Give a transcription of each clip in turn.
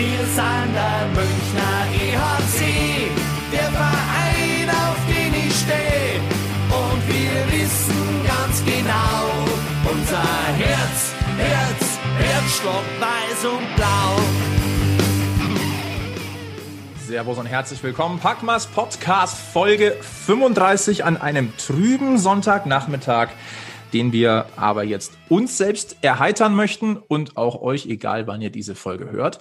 Wir sind der Münchner EHC, der Verein, auf den ich stehe. Und wir wissen ganz genau, unser Herz, Herz, Herzschlag weiß und blau. Servus und herzlich willkommen. Packmas Podcast Folge 35 an einem trüben Sonntagnachmittag, den wir aber jetzt uns selbst erheitern möchten und auch euch, egal wann ihr diese Folge hört.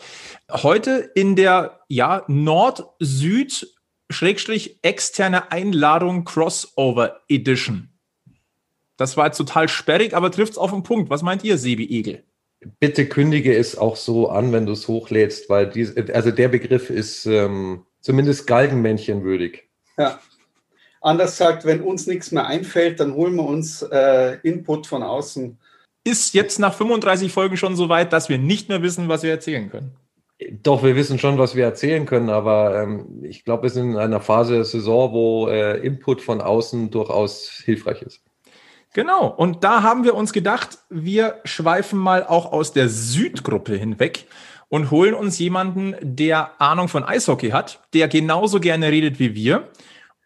Heute in der ja Nord-Süd Schrägstrich externe Einladung Crossover Edition. Das war jetzt total sperrig, aber trifft es auf den Punkt. Was meint ihr, Sebi Egel? bitte kündige es auch so an, wenn du es hochlädst, weil dies, also der Begriff ist ähm, zumindest Galgenmännchen würdig. Ja. Anders gesagt, wenn uns nichts mehr einfällt, dann holen wir uns äh, Input von außen. Ist jetzt nach 35 Folgen schon so weit, dass wir nicht mehr wissen, was wir erzählen können? Doch, wir wissen schon, was wir erzählen können, aber ähm, ich glaube, wir sind in einer Phase der Saison, wo äh, Input von außen durchaus hilfreich ist. Genau, und da haben wir uns gedacht, wir schweifen mal auch aus der Südgruppe hinweg und holen uns jemanden, der Ahnung von Eishockey hat, der genauso gerne redet wie wir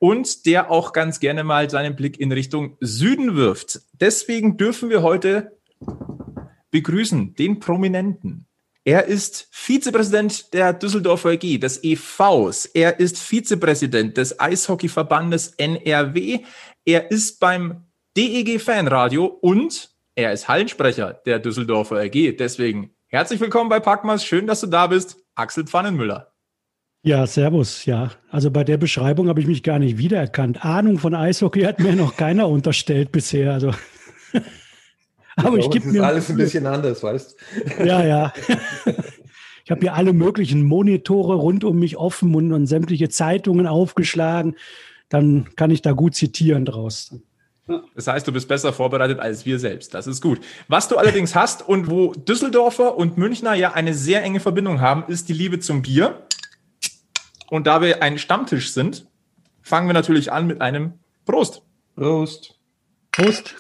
und der auch ganz gerne mal seinen Blick in Richtung Süden wirft. Deswegen dürfen wir heute begrüßen den Prominenten. Er ist Vizepräsident der Düsseldorfer EG, des EVs. Er ist Vizepräsident des Eishockeyverbandes NRW. Er ist beim DEG Fanradio und er ist Hallensprecher der Düsseldorfer AG. Deswegen herzlich willkommen bei Packmas. Schön, dass du da bist. Axel Pfannenmüller. Ja, servus. Ja, also bei der Beschreibung habe ich mich gar nicht wiedererkannt. Ahnung von Eishockey hat mir noch keiner unterstellt bisher. Also. Aber ich, ich gebe mir alles ein bisschen anders, weißt? Ja, ja. Ich habe hier alle möglichen Monitore rund um mich offen und, und sämtliche Zeitungen aufgeschlagen. Dann kann ich da gut zitieren draus. Das heißt, du bist besser vorbereitet als wir selbst. Das ist gut. Was du allerdings hast und wo Düsseldorfer und Münchner ja eine sehr enge Verbindung haben, ist die Liebe zum Bier. Und da wir ein Stammtisch sind, fangen wir natürlich an mit einem Prost. Prost. Prost.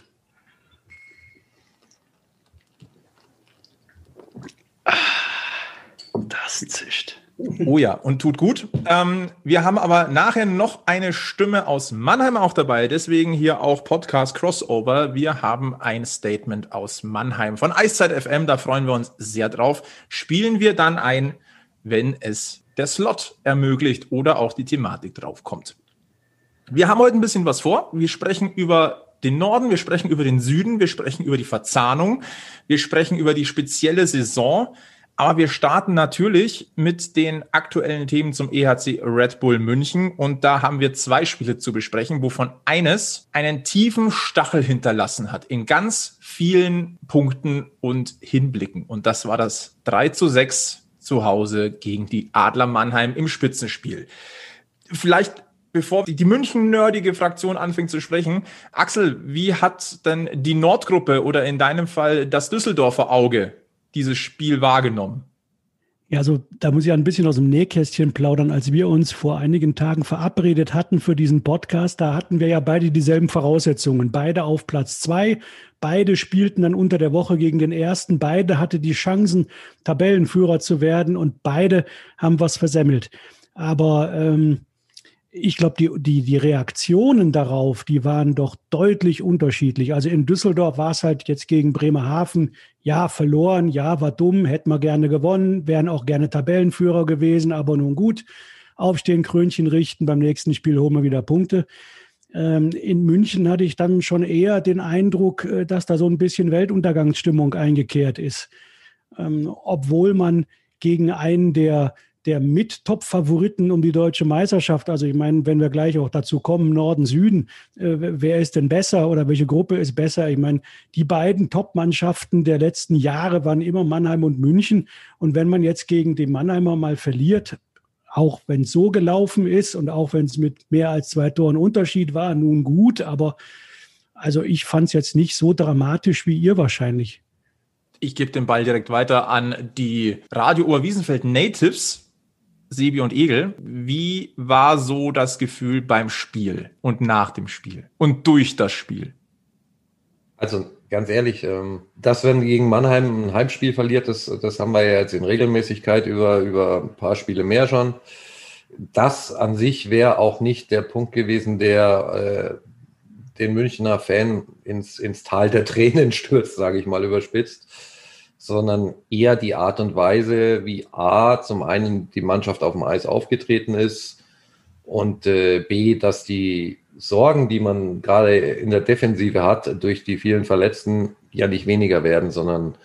Das zischt. Oh ja, und tut gut. Ähm, wir haben aber nachher noch eine Stimme aus Mannheim auch dabei. Deswegen hier auch Podcast Crossover. Wir haben ein Statement aus Mannheim von Eiszeit FM. Da freuen wir uns sehr drauf. Spielen wir dann ein, wenn es der Slot ermöglicht oder auch die Thematik draufkommt. Wir haben heute ein bisschen was vor. Wir sprechen über den Norden, wir sprechen über den Süden, wir sprechen über die Verzahnung, wir sprechen über die spezielle Saison. Aber wir starten natürlich mit den aktuellen Themen zum EHC Red Bull München. Und da haben wir zwei Spiele zu besprechen, wovon eines einen tiefen Stachel hinterlassen hat in ganz vielen Punkten und Hinblicken. Und das war das 3 zu 6 zu Hause gegen die Adler Mannheim im Spitzenspiel. Vielleicht bevor die München-nerdige Fraktion anfängt zu sprechen, Axel, wie hat denn die Nordgruppe oder in deinem Fall das Düsseldorfer Auge dieses Spiel wahrgenommen? Ja, also da muss ich ein bisschen aus dem Nähkästchen plaudern. Als wir uns vor einigen Tagen verabredet hatten für diesen Podcast, da hatten wir ja beide dieselben Voraussetzungen. Beide auf Platz zwei. Beide spielten dann unter der Woche gegen den ersten. Beide hatte die Chancen, Tabellenführer zu werden und beide haben was versemmelt. Aber ähm, ich glaube, die, die, die Reaktionen darauf, die waren doch deutlich unterschiedlich. Also in Düsseldorf war es halt jetzt gegen Bremerhaven, ja, verloren, ja, war dumm, hätten wir gerne gewonnen, wären auch gerne Tabellenführer gewesen, aber nun gut, aufstehen, Krönchen richten, beim nächsten Spiel holen wir wieder Punkte. Ähm, in München hatte ich dann schon eher den Eindruck, äh, dass da so ein bisschen Weltuntergangsstimmung eingekehrt ist. Ähm, obwohl man gegen einen der der Mit-Top-Favoriten um die deutsche Meisterschaft. Also ich meine, wenn wir gleich auch dazu kommen, Norden, Süden, äh, wer ist denn besser oder welche Gruppe ist besser? Ich meine, die beiden Top-Mannschaften der letzten Jahre waren immer Mannheim und München. Und wenn man jetzt gegen die Mannheimer mal verliert, auch wenn es so gelaufen ist und auch wenn es mit mehr als zwei Toren Unterschied war, nun gut, aber also ich fand es jetzt nicht so dramatisch wie ihr wahrscheinlich. Ich gebe den Ball direkt weiter an die Radio Oberwiesenfeld Natives. Sebi und Egel, wie war so das Gefühl beim Spiel und nach dem Spiel und durch das Spiel? Also ganz ehrlich, ähm, dass wenn gegen Mannheim ein Heimspiel verliert, das, das haben wir ja jetzt in Regelmäßigkeit über, über ein paar Spiele mehr schon. Das an sich wäre auch nicht der Punkt gewesen, der äh, den Münchner Fan ins, ins Tal der Tränen stürzt, sage ich mal überspitzt, sondern eher die Art und Weise, wie A, zum einen die Mannschaft auf dem Eis aufgetreten ist und äh, B, dass die Sorgen, die man gerade in der Defensive hat, durch die vielen Verletzten ja nicht weniger werden, sondern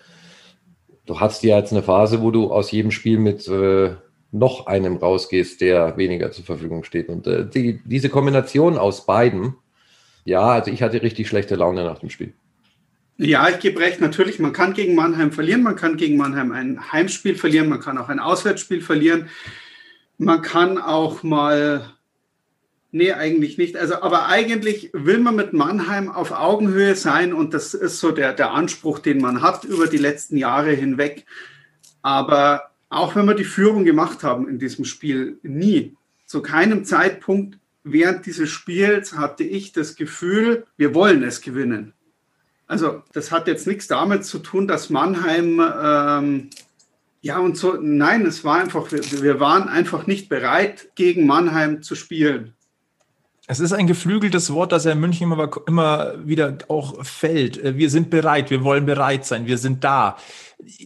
du hast ja jetzt eine Phase, wo du aus jedem Spiel mit äh, noch einem rausgehst, der weniger zur Verfügung steht. Und äh, die, diese Kombination aus beiden, ja, also ich hatte richtig schlechte Laune nach dem Spiel. Ja, ich gebe recht. Natürlich, man kann gegen Mannheim verlieren, man kann gegen Mannheim ein Heimspiel verlieren, man kann auch ein Auswärtsspiel verlieren. Man kann auch mal Nee, eigentlich nicht. Also, aber eigentlich will man mit Mannheim auf Augenhöhe sein und das ist so der, der Anspruch, den man hat über die letzten Jahre hinweg. Aber auch wenn wir die Führung gemacht haben in diesem Spiel, nie, zu keinem Zeitpunkt während dieses Spiels hatte ich das Gefühl, wir wollen es gewinnen. Also, das hat jetzt nichts damit zu tun, dass Mannheim, ähm, ja, und so, nein, es war einfach, wir, wir waren einfach nicht bereit, gegen Mannheim zu spielen. Es ist ein geflügeltes Wort, das ja in München immer, immer wieder auch fällt. Äh, wir sind bereit, wir wollen bereit sein, wir sind da.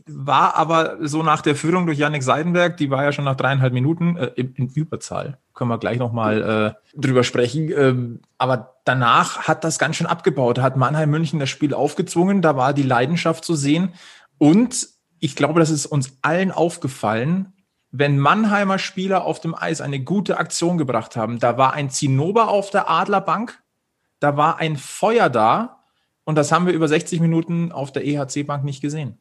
War aber so nach der Führung durch Yannick Seidenberg, die war ja schon nach dreieinhalb Minuten äh, in, in, Überzahl, können wir gleich nochmal äh, drüber sprechen. Ähm, aber danach hat das ganz schön abgebaut, hat Mannheim München das Spiel aufgezwungen, da war die Leidenschaft zu sehen. Und ich glaube, das ist uns allen aufgefallen, wenn Mannheimer Spieler auf dem Eis eine gute Aktion gebracht haben, da war ein Zinnober auf der Adlerbank, da war ein Feuer da und das haben wir über 60 Minuten auf der EHC-Bank nicht gesehen.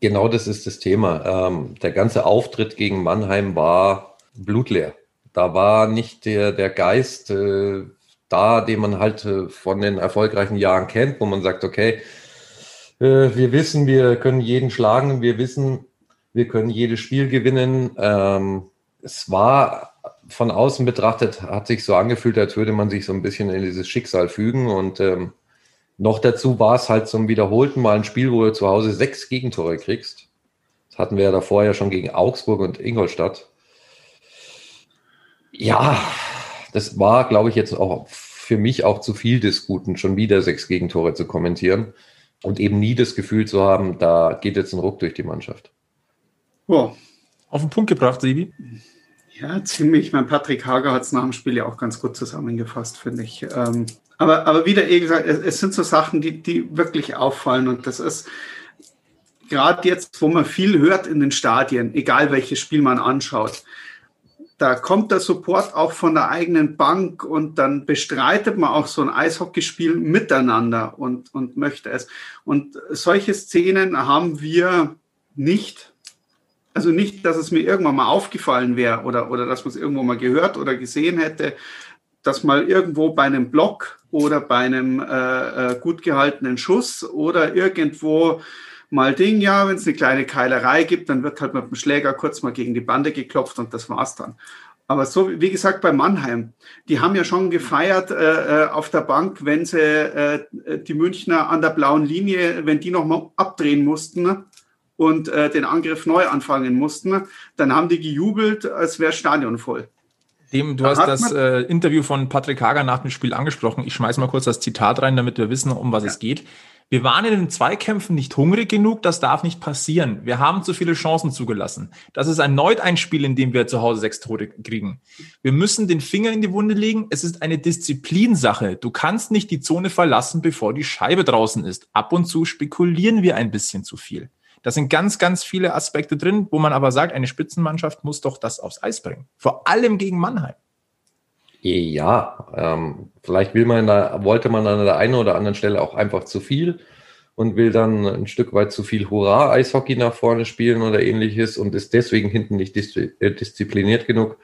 Genau das ist das Thema. Ähm, der ganze Auftritt gegen Mannheim war blutleer. Da war nicht der, der Geist äh, da, den man halt äh, von den erfolgreichen Jahren kennt, wo man sagt, okay, äh, wir wissen, wir können jeden schlagen, wir wissen, wir können jedes Spiel gewinnen. Ähm, es war von außen betrachtet, hat sich so angefühlt, als würde man sich so ein bisschen in dieses Schicksal fügen. Und ähm, noch dazu war es halt zum wiederholten Mal ein Spiel, wo du zu Hause sechs Gegentore kriegst. Das hatten wir ja davor ja schon gegen Augsburg und Ingolstadt. Ja, das war, glaube ich, jetzt auch für mich auch zu viel des Guten, schon wieder sechs Gegentore zu kommentieren und eben nie das Gefühl zu haben, da geht jetzt ein Ruck durch die Mannschaft. Oh. Auf den Punkt gebracht, Sibi. Ja, ziemlich. Mein Patrick Hager hat es nach dem Spiel ja auch ganz gut zusammengefasst, finde ich. Ähm, aber, aber wieder, eh gesagt, es, es, sind so Sachen, die, die wirklich auffallen. Und das ist gerade jetzt, wo man viel hört in den Stadien, egal welches Spiel man anschaut, da kommt der Support auch von der eigenen Bank und dann bestreitet man auch so ein Eishockeyspiel miteinander und, und möchte es. Und solche Szenen haben wir nicht also nicht, dass es mir irgendwann mal aufgefallen wäre oder, oder dass man es irgendwo mal gehört oder gesehen hätte, dass mal irgendwo bei einem Block oder bei einem äh, äh, gut gehaltenen Schuss oder irgendwo mal Ding, ja, wenn es eine kleine Keilerei gibt, dann wird halt mit dem Schläger kurz mal gegen die Bande geklopft und das war's dann. Aber so, wie gesagt, bei Mannheim, die haben ja schon gefeiert äh, äh auf der Bank, wenn sie äh, die Münchner an der blauen Linie, wenn die nochmal abdrehen mussten, ne? Und äh, den Angriff neu anfangen mussten, dann haben die gejubelt, als wäre Stadion voll. Dem, du da hast das äh, Interview von Patrick Hager nach dem Spiel angesprochen. Ich schmeiße mal kurz das Zitat rein, damit wir wissen, um was ja. es geht. Wir waren in den Zweikämpfen nicht hungrig genug, das darf nicht passieren. Wir haben zu viele Chancen zugelassen. Das ist erneut ein Spiel, in dem wir zu Hause sechs Tore kriegen. Wir müssen den Finger in die Wunde legen. Es ist eine Disziplinsache. Du kannst nicht die Zone verlassen, bevor die Scheibe draußen ist. Ab und zu spekulieren wir ein bisschen zu viel. Da sind ganz, ganz viele Aspekte drin, wo man aber sagt, eine Spitzenmannschaft muss doch das aufs Eis bringen. Vor allem gegen Mannheim. Ja, ähm, vielleicht will man da, wollte man an der einen oder anderen Stelle auch einfach zu viel und will dann ein Stück weit zu viel Hurra-Eishockey nach vorne spielen oder ähnliches und ist deswegen hinten nicht äh, diszipliniert genug.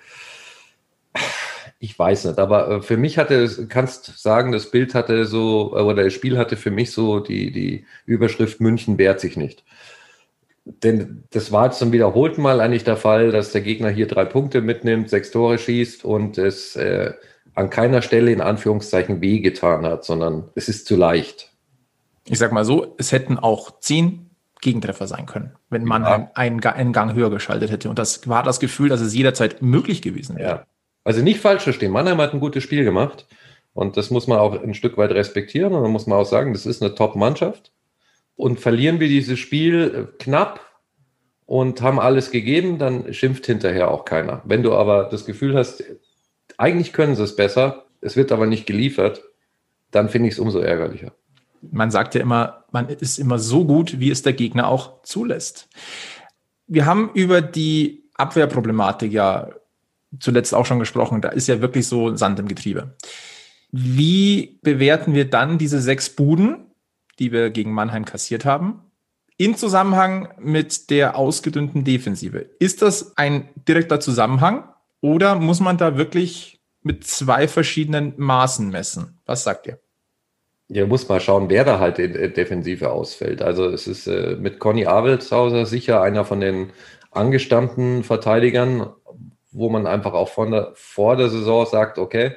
Ich weiß nicht, aber äh, für mich hatte, kannst sagen, das Bild hatte so, oder das Spiel hatte für mich so die, die Überschrift München wehrt sich nicht denn das war zum wiederholten Mal eigentlich der Fall, dass der Gegner hier drei Punkte mitnimmt, sechs Tore schießt und es äh, an keiner Stelle in Anführungszeichen wehgetan hat, sondern es ist zu leicht. Ich sag mal so, es hätten auch zehn Gegentreffer sein können, wenn Mannheim ja. einen, einen, Gang höher geschaltet hätte. Und das war das Gefühl, dass es jederzeit möglich gewesen wäre. Ja. Also nicht falsch verstehen. Mannheim hat ein gutes Spiel gemacht. Und das muss man auch ein Stück weit respektieren. Und dann muss man auch sagen, das ist eine Top-Mannschaft. Und verlieren wir dieses Spiel knapp und haben alles gegeben, dann schimpft hinterher auch keiner. Wenn du aber das Gefühl hast, eigentlich können sie es besser, es wird aber nicht geliefert, dann finde ich es umso ärgerlicher. Man sagt ja immer, man ist immer so gut, wie es der Gegner auch zulässt. Wir haben über die Abwehrproblematik ja zuletzt auch schon gesprochen. Da ist ja wirklich so Sand im Getriebe. Wie bewerten wir dann diese sechs Buden, die wir gegen Mannheim kassiert haben, in Zusammenhang mit der ausgedünnten Defensive? Ist das ein direkter Zusammenhang oder muss man da wirklich mit zwei verschiedenen Maßen messen? Was sagt ihr? Ja, muss mal schauen, wer da halt in der Defensive ausfällt. Also es ist äh, mit Conny Abelshauser sicher einer von den angestammten Verteidigern, wo man einfach auch von der, vor der Saison sagt, okay,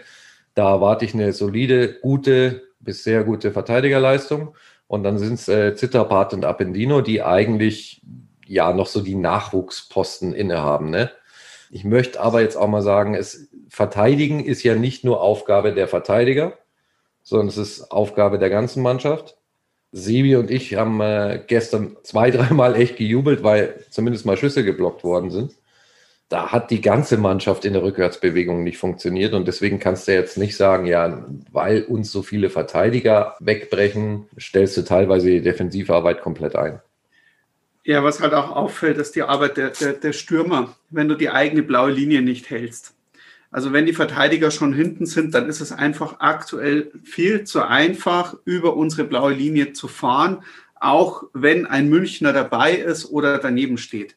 da erwarte ich eine solide, gute bis sehr gute Verteidigerleistung. Und dann sind es äh, Zitterpart und Appendino, die eigentlich ja noch so die Nachwuchsposten innehaben. Ne? Ich möchte aber jetzt auch mal sagen, es, Verteidigen ist ja nicht nur Aufgabe der Verteidiger, sondern es ist Aufgabe der ganzen Mannschaft. Sebi und ich haben äh, gestern zwei, dreimal echt gejubelt, weil zumindest mal Schüsse geblockt worden sind da hat die ganze Mannschaft in der Rückwärtsbewegung nicht funktioniert. Und deswegen kannst du jetzt nicht sagen, ja, weil uns so viele Verteidiger wegbrechen, stellst du teilweise die defensive Arbeit komplett ein. Ja, was halt auch auffällt, ist die Arbeit der, der, der Stürmer, wenn du die eigene blaue Linie nicht hältst. Also wenn die Verteidiger schon hinten sind, dann ist es einfach aktuell viel zu einfach, über unsere blaue Linie zu fahren, auch wenn ein Münchner dabei ist oder daneben steht.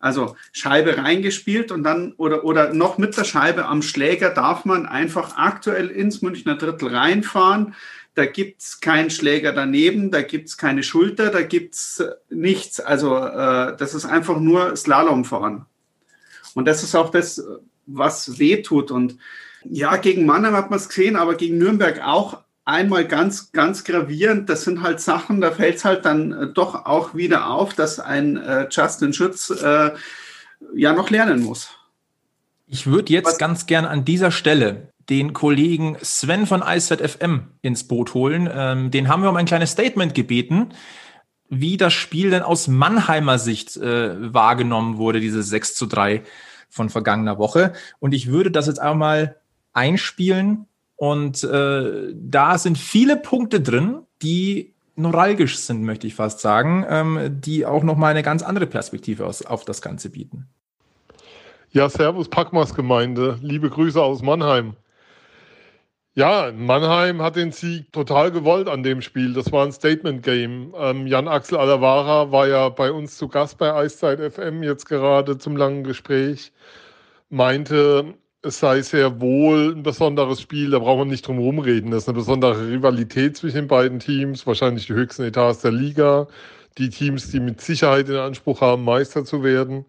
Also Scheibe reingespielt und dann oder, oder noch mit der Scheibe am Schläger darf man einfach aktuell ins Münchner Drittel reinfahren. Da gibt's keinen Schläger daneben, da gibt's keine Schulter, da gibt's nichts. Also äh, das ist einfach nur Slalom fahren. Und das ist auch das, was weh tut. Und ja, gegen Mannheim hat man es gesehen, aber gegen Nürnberg auch einmal ganz, ganz gravierend. Das sind halt Sachen, da fällt es halt dann äh, doch auch wieder auf, dass ein äh, Justin Schütz äh, ja noch lernen muss. Ich würde jetzt Was? ganz gern an dieser Stelle den Kollegen Sven von ISFM ins Boot holen. Ähm, den haben wir um ein kleines Statement gebeten, wie das Spiel denn aus Mannheimer Sicht äh, wahrgenommen wurde, diese 6 zu 3 von vergangener Woche. Und ich würde das jetzt einmal einspielen und äh, da sind viele Punkte drin, die neuralgisch sind, möchte ich fast sagen, ähm, die auch nochmal eine ganz andere Perspektive aus, auf das Ganze bieten. Ja, Servus Packmas Gemeinde. Liebe Grüße aus Mannheim. Ja, Mannheim hat den Sieg total gewollt an dem Spiel. Das war ein Statement-Game. Ähm, Jan-Axel Alavara war ja bei uns zu Gast bei Eiszeit FM jetzt gerade zum langen Gespräch. Meinte, es sei sehr wohl ein besonderes Spiel, da braucht man nicht drum herum reden. Das ist eine besondere Rivalität zwischen den beiden Teams, wahrscheinlich die höchsten Etats der Liga. Die Teams, die mit Sicherheit in Anspruch haben, Meister zu werden.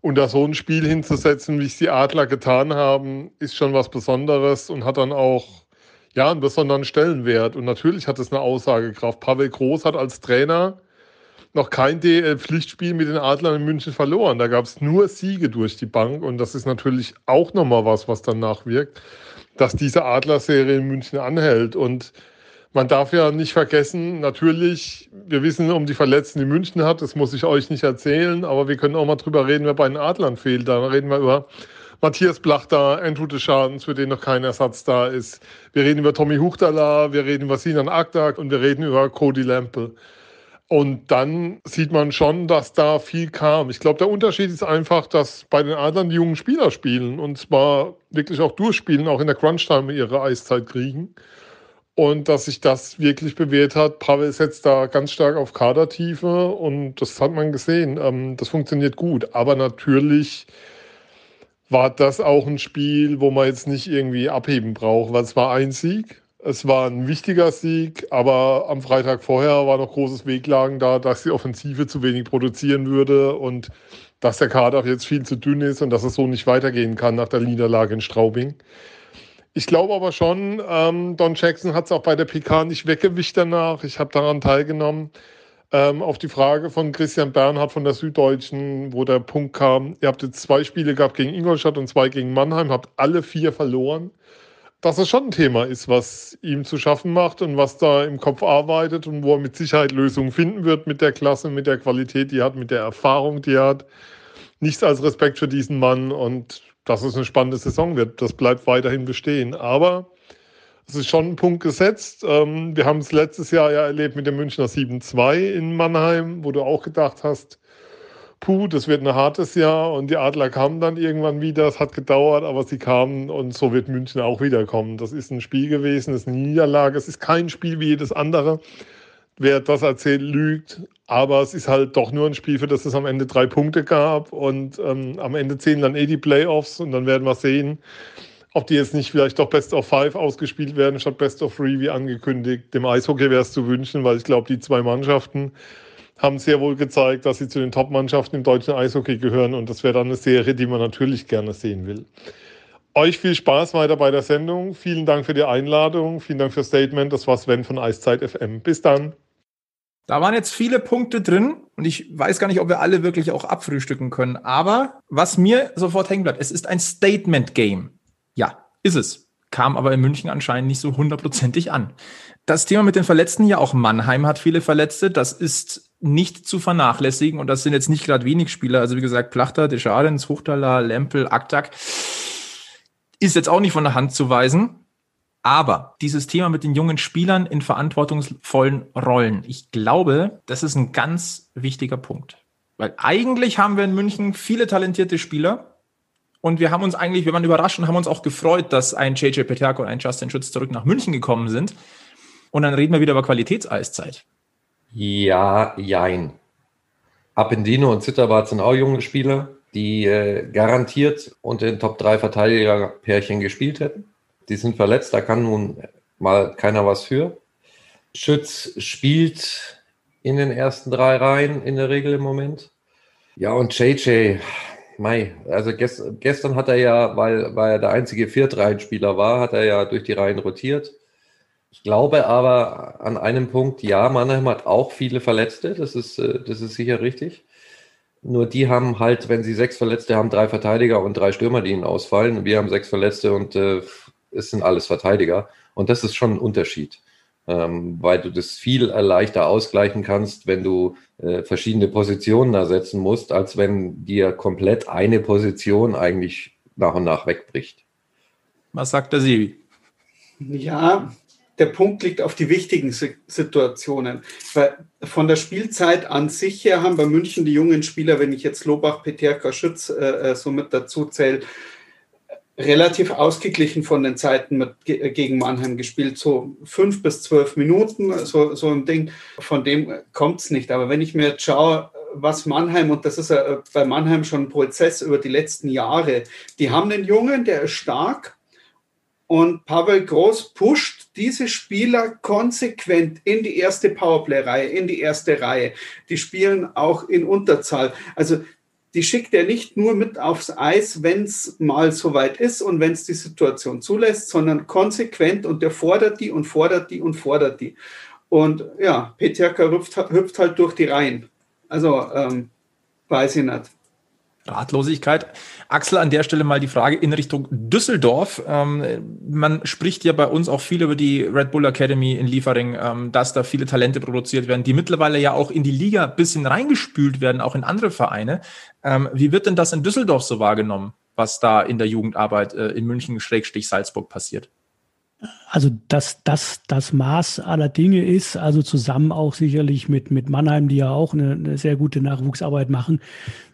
Und da so ein Spiel hinzusetzen, wie es die Adler getan haben, ist schon was Besonderes und hat dann auch ja, einen besonderen Stellenwert. Und natürlich hat es eine Aussagekraft. Pavel Groß hat als Trainer noch kein DL-Pflichtspiel mit den Adlern in München verloren. Da gab es nur Siege durch die Bank und das ist natürlich auch nochmal was, was dann nachwirkt, dass diese Adler-Serie in München anhält. Und man darf ja nicht vergessen, natürlich, wir wissen um die Verletzten, die München hat, das muss ich euch nicht erzählen, aber wir können auch mal drüber reden, wer bei den Adlern fehlt. Da reden wir über Matthias Blach da, Andrew de Schadens, für den noch kein Ersatz da ist. Wir reden über Tommy Huchtala, wir reden über Sinan Akdak und wir reden über Cody Lample. Und dann sieht man schon, dass da viel kam. Ich glaube, der Unterschied ist einfach, dass bei den Adlern die jungen Spieler spielen und zwar wirklich auch durchspielen, auch in der Crunch-Time ihre Eiszeit kriegen. Und dass sich das wirklich bewährt hat. Pavel setzt da ganz stark auf Kadertiefe und das hat man gesehen. Ähm, das funktioniert gut. Aber natürlich war das auch ein Spiel, wo man jetzt nicht irgendwie abheben braucht, weil es war ein Sieg es war ein wichtiger Sieg, aber am Freitag vorher war noch großes Wehklagen da, dass die Offensive zu wenig produzieren würde und dass der Kader jetzt viel zu dünn ist und dass es so nicht weitergehen kann nach der Niederlage in Straubing. Ich glaube aber schon, ähm, Don Jackson hat es auch bei der PK nicht weggewischt danach. Ich habe daran teilgenommen. Ähm, auf die Frage von Christian Bernhard von der Süddeutschen, wo der Punkt kam, ihr habt jetzt zwei Spiele gehabt gegen Ingolstadt und zwei gegen Mannheim, habt alle vier verloren. Dass es schon ein Thema ist, was ihm zu schaffen macht und was da im Kopf arbeitet und wo er mit Sicherheit Lösungen finden wird mit der Klasse, mit der Qualität, die er hat, mit der Erfahrung, die er hat. Nichts als Respekt für diesen Mann und dass es eine spannende Saison wird. Das bleibt weiterhin bestehen. Aber es ist schon ein Punkt gesetzt. Ähm, wir haben es letztes Jahr ja erlebt mit dem Münchner 7-2 in Mannheim, wo du auch gedacht hast, puh, das wird ein hartes Jahr und die Adler kamen dann irgendwann wieder. Es hat gedauert, aber sie kamen und so wird München auch wiederkommen. Das ist ein Spiel gewesen, es ist eine Niederlage, es ist kein Spiel wie jedes andere. Wer das erzählt, lügt. Aber es ist halt doch nur ein Spiel, für das es am Ende drei Punkte gab. Und ähm, am Ende zählen dann eh die Playoffs und dann werden wir sehen, ob die jetzt nicht vielleicht doch Best of Five ausgespielt werden statt Best of Three, wie angekündigt. Dem Eishockey wäre es zu wünschen, weil ich glaube, die zwei Mannschaften haben sehr wohl gezeigt, dass sie zu den Top-Mannschaften im deutschen Eishockey gehören. Und das wäre dann eine Serie, die man natürlich gerne sehen will. Euch viel Spaß weiter bei der Sendung. Vielen Dank für die Einladung. Vielen Dank fürs Statement. Das war Sven von Eiszeit FM. Bis dann. Da waren jetzt viele Punkte drin und ich weiß gar nicht, ob wir alle wirklich auch abfrühstücken können. Aber was mir sofort hängen bleibt, es ist ein Statement-Game. Ja, ist es. Kam aber in München anscheinend nicht so hundertprozentig an. Das Thema mit den Verletzten, ja auch Mannheim hat viele Verletzte. Das ist nicht zu vernachlässigen und das sind jetzt nicht gerade wenig Spieler. Also wie gesagt, Plachter, Deschadens, Huchtaler, Lempel, Aktak ist jetzt auch nicht von der Hand zu weisen. Aber dieses Thema mit den jungen Spielern in verantwortungsvollen Rollen, ich glaube, das ist ein ganz wichtiger Punkt. Weil eigentlich haben wir in München viele talentierte Spieler und wir haben uns eigentlich, wir waren überrascht und haben uns auch gefreut, dass ein JJ Peterko und ein Justin Schutz zurück nach München gekommen sind. Und dann reden wir wieder über Qualitätseiszeit. Ja, jein. Appendino und Zitterbart sind auch junge Spieler, die äh, garantiert unter den Top 3 Verteidiger-Pärchen gespielt hätten. Die sind verletzt, da kann nun mal keiner was für. Schütz spielt in den ersten drei Reihen in der Regel im Moment. Ja, und JJ, Mai, also gest, gestern hat er ja, weil, weil er der einzige Viertreihenspieler war, hat er ja durch die Reihen rotiert. Ich glaube aber an einem Punkt, ja, Mannheim hat auch viele Verletzte, das ist, äh, das ist sicher richtig. Nur die haben halt, wenn sie sechs Verletzte haben, drei Verteidiger und drei Stürmer, die ihnen ausfallen. Wir haben sechs Verletzte und äh, es sind alles Verteidiger. Und das ist schon ein Unterschied, ähm, weil du das viel leichter ausgleichen kannst, wenn du äh, verschiedene Positionen ersetzen musst, als wenn dir komplett eine Position eigentlich nach und nach wegbricht. Was sagt der Sibi? Ja, der Punkt liegt auf die wichtigen Situationen. Weil von der Spielzeit an sich her haben bei München die jungen Spieler, wenn ich jetzt Lobach, Peterka, Schütz äh, äh so mit dazu zähle, relativ ausgeglichen von den Zeiten mit, gegen Mannheim gespielt, so fünf bis zwölf Minuten, so, so ein Ding, von dem kommt es nicht. Aber wenn ich mir jetzt schaue, was Mannheim, und das ist ja bei Mannheim schon ein Prozess über die letzten Jahre, die haben einen Jungen, der ist stark und Pavel Groß pusht diese Spieler konsequent in die erste Powerplay-Reihe, in die erste Reihe. Die spielen auch in Unterzahl. Also die schickt er nicht nur mit aufs Eis, wenn es mal soweit ist und wenn es die Situation zulässt, sondern konsequent und der fordert die und fordert die und fordert die. Und ja, Peterka hüpft, hüpft halt durch die Reihen. Also ähm, weiß ich nicht. Ratlosigkeit. Axel, an der Stelle mal die Frage in Richtung Düsseldorf. Ähm, man spricht ja bei uns auch viel über die Red Bull Academy in Liefering, ähm, dass da viele Talente produziert werden, die mittlerweile ja auch in die Liga ein bisschen reingespült werden, auch in andere Vereine. Ähm, wie wird denn das in Düsseldorf so wahrgenommen, was da in der Jugendarbeit äh, in München-Salzburg passiert? Also dass das das Maß aller Dinge ist, also zusammen auch sicherlich mit, mit Mannheim, die ja auch eine, eine sehr gute Nachwuchsarbeit machen,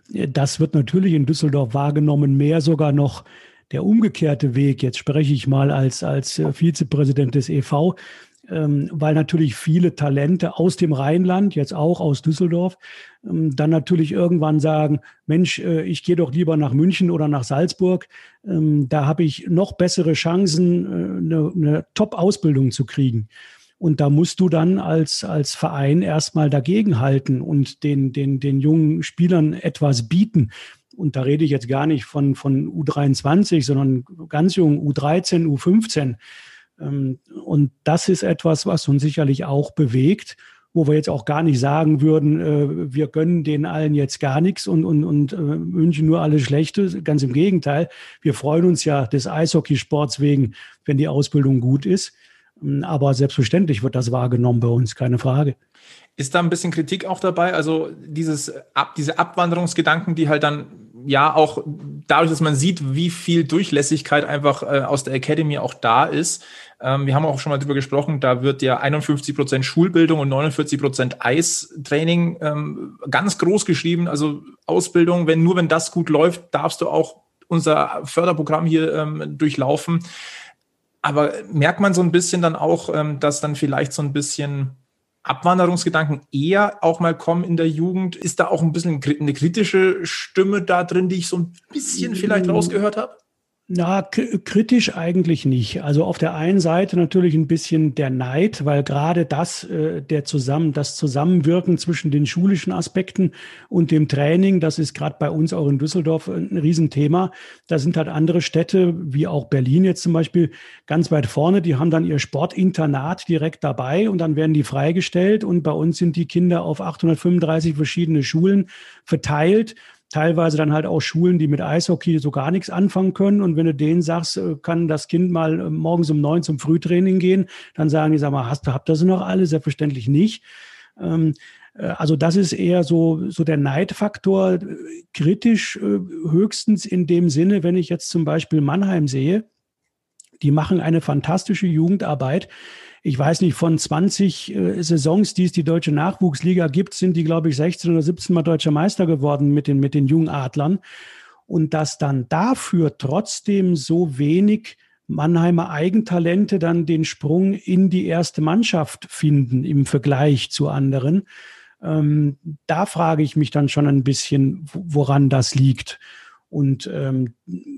das wird natürlich in Düsseldorf wahrgenommen, mehr sogar noch der umgekehrte Weg. Jetzt spreche ich mal als, als äh, Vizepräsident des EV, ähm, weil natürlich viele Talente aus dem Rheinland, jetzt auch aus Düsseldorf, ähm, dann natürlich irgendwann sagen, Mensch, äh, ich gehe doch lieber nach München oder nach Salzburg. Ähm, da habe ich noch bessere Chancen, äh, eine, eine Top-Ausbildung zu kriegen. Und da musst du dann als, als Verein erstmal dagegenhalten und den, den, den jungen Spielern etwas bieten. Und da rede ich jetzt gar nicht von, von U23, sondern ganz jung, U13, U15. Ähm, und das ist etwas, was uns sicherlich auch bewegt wo wir jetzt auch gar nicht sagen würden, äh, wir gönnen denen allen jetzt gar nichts und, und, und äh, wünschen nur alles Schlechte. Ganz im Gegenteil. Wir freuen uns ja des Eishockeysports wegen, wenn die Ausbildung gut ist. Ähm, aber selbstverständlich wird das wahrgenommen bei uns, keine Frage. Ist da ein bisschen Kritik auch dabei? Also dieses, ab, diese Abwanderungsgedanken, die halt dann ja auch dadurch, dass man sieht, wie viel Durchlässigkeit einfach äh, aus der Academy auch da ist. Ähm, wir haben auch schon mal drüber gesprochen, da wird ja 51 Prozent Schulbildung und 49 Prozent Eistraining ähm, ganz groß geschrieben. Also Ausbildung, wenn nur wenn das gut läuft, darfst du auch unser Förderprogramm hier ähm, durchlaufen. Aber merkt man so ein bisschen dann auch, ähm, dass dann vielleicht so ein bisschen Abwanderungsgedanken eher auch mal kommen in der Jugend? Ist da auch ein bisschen eine kritische Stimme da drin, die ich so ein bisschen vielleicht rausgehört habe? Na, kritisch eigentlich nicht. Also auf der einen Seite natürlich ein bisschen der Neid, weil gerade das, äh, der zusammen, das Zusammenwirken zwischen den schulischen Aspekten und dem Training, das ist gerade bei uns auch in Düsseldorf ein Riesenthema. Da sind halt andere Städte, wie auch Berlin jetzt zum Beispiel, ganz weit vorne. Die haben dann ihr Sportinternat direkt dabei und dann werden die freigestellt und bei uns sind die Kinder auf 835 verschiedene Schulen verteilt teilweise dann halt auch Schulen, die mit Eishockey so gar nichts anfangen können. Und wenn du denen sagst, äh, kann das Kind mal äh, morgens um neun zum Frühtraining gehen, dann sagen die, sag mal, hast du, habt ihr sie noch alle? Selbstverständlich nicht. Ähm, äh, also das ist eher so, so der Neidfaktor, kritisch höchstens in dem Sinne, wenn ich jetzt zum Beispiel Mannheim sehe, die machen eine fantastische Jugendarbeit ich weiß nicht, von 20 äh, Saisons, die es die deutsche Nachwuchsliga gibt, sind die, glaube ich, 16 oder 17 Mal deutscher Meister geworden mit den, mit den Jungadlern. Und dass dann dafür trotzdem so wenig Mannheimer Eigentalente dann den Sprung in die erste Mannschaft finden im Vergleich zu anderen. Ähm, da frage ich mich dann schon ein bisschen, woran das liegt. Und ähm,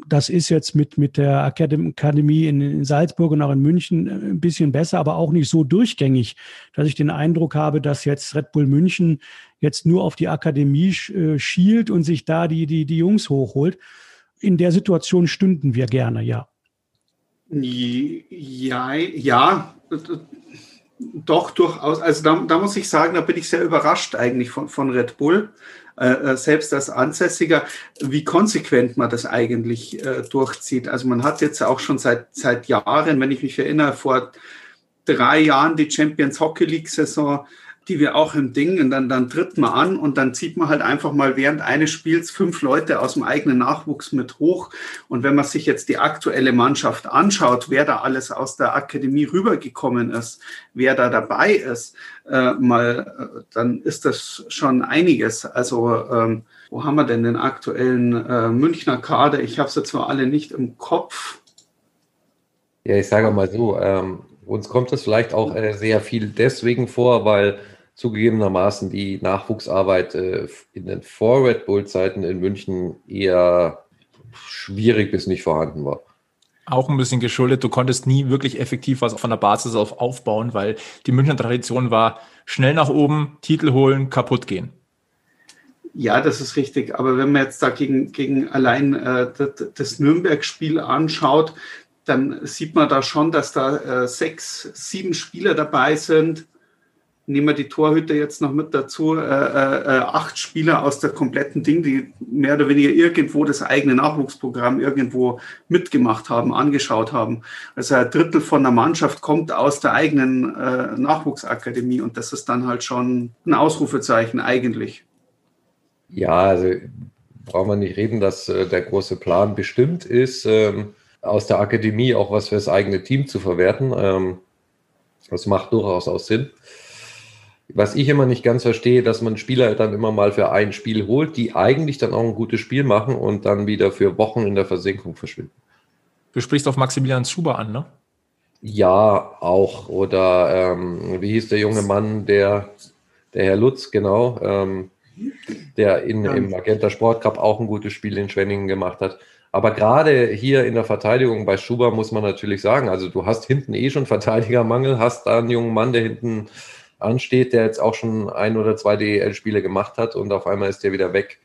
das ist jetzt mit, mit der Akademie in, in Salzburg und auch in München äh, ein bisschen besser, aber auch nicht so durchgängig, dass ich den Eindruck habe, dass jetzt Red Bull München jetzt nur auf die Akademie äh, schielt und sich da die, die, die Jungs hochholt. In der Situation stünden wir gerne, ja. Ja, ja, doch, durchaus. Also da, da muss ich sagen, da bin ich sehr überrascht eigentlich von, von Red Bull. Äh, äh, selbst als Ansässiger, wie konsequent man das eigentlich äh, durchzieht. Also man hat jetzt auch schon seit, seit Jahren, wenn ich mich erinnere, vor drei Jahren die Champions Hockey League Saison die wir auch im Ding und dann, dann tritt man an und dann zieht man halt einfach mal während eines Spiels fünf Leute aus dem eigenen Nachwuchs mit hoch. Und wenn man sich jetzt die aktuelle Mannschaft anschaut, wer da alles aus der Akademie rübergekommen ist, wer da dabei ist, äh, mal, äh, dann ist das schon einiges. Also ähm, wo haben wir denn den aktuellen äh, Münchner Kader? Ich habe sie zwar alle nicht im Kopf. Ja, ich sage mal so, ähm, uns kommt das vielleicht auch äh, sehr viel deswegen vor, weil zugegebenermaßen die Nachwuchsarbeit äh, in den Vor-Red Bull-Zeiten in München eher schwierig bis nicht vorhanden war. Auch ein bisschen geschuldet, du konntest nie wirklich effektiv was von der Basis auf aufbauen, weil die Münchner Tradition war, schnell nach oben, Titel holen, kaputt gehen. Ja, das ist richtig. Aber wenn man jetzt da gegen, gegen allein äh, das, das Nürnberg-Spiel anschaut, dann sieht man da schon, dass da äh, sechs, sieben Spieler dabei sind, nehmen wir die Torhüter jetzt noch mit dazu, äh, äh, äh, acht Spieler aus der kompletten Ding, die mehr oder weniger irgendwo das eigene Nachwuchsprogramm irgendwo mitgemacht haben, angeschaut haben. Also ein Drittel von der Mannschaft kommt aus der eigenen äh, Nachwuchsakademie und das ist dann halt schon ein Ausrufezeichen eigentlich. Ja, also brauchen wir nicht reden, dass äh, der große Plan bestimmt ist, ähm, aus der Akademie auch was fürs eigene Team zu verwerten. Ähm, das macht durchaus auch Sinn was ich immer nicht ganz verstehe, dass man Spieler dann immer mal für ein Spiel holt, die eigentlich dann auch ein gutes Spiel machen und dann wieder für Wochen in der Versenkung verschwinden. Du sprichst auf Maximilian Zuber an, ne? Ja, auch. Oder ähm, wie hieß der junge Mann, der, der Herr Lutz, genau, ähm, der in, im Magenta Sport Cup auch ein gutes Spiel in Schwenningen gemacht hat. Aber gerade hier in der Verteidigung bei Schuber muss man natürlich sagen, also du hast hinten eh schon Verteidigermangel, hast da einen jungen Mann, der hinten ansteht, der jetzt auch schon ein oder zwei DEL-Spiele gemacht hat und auf einmal ist der wieder weg.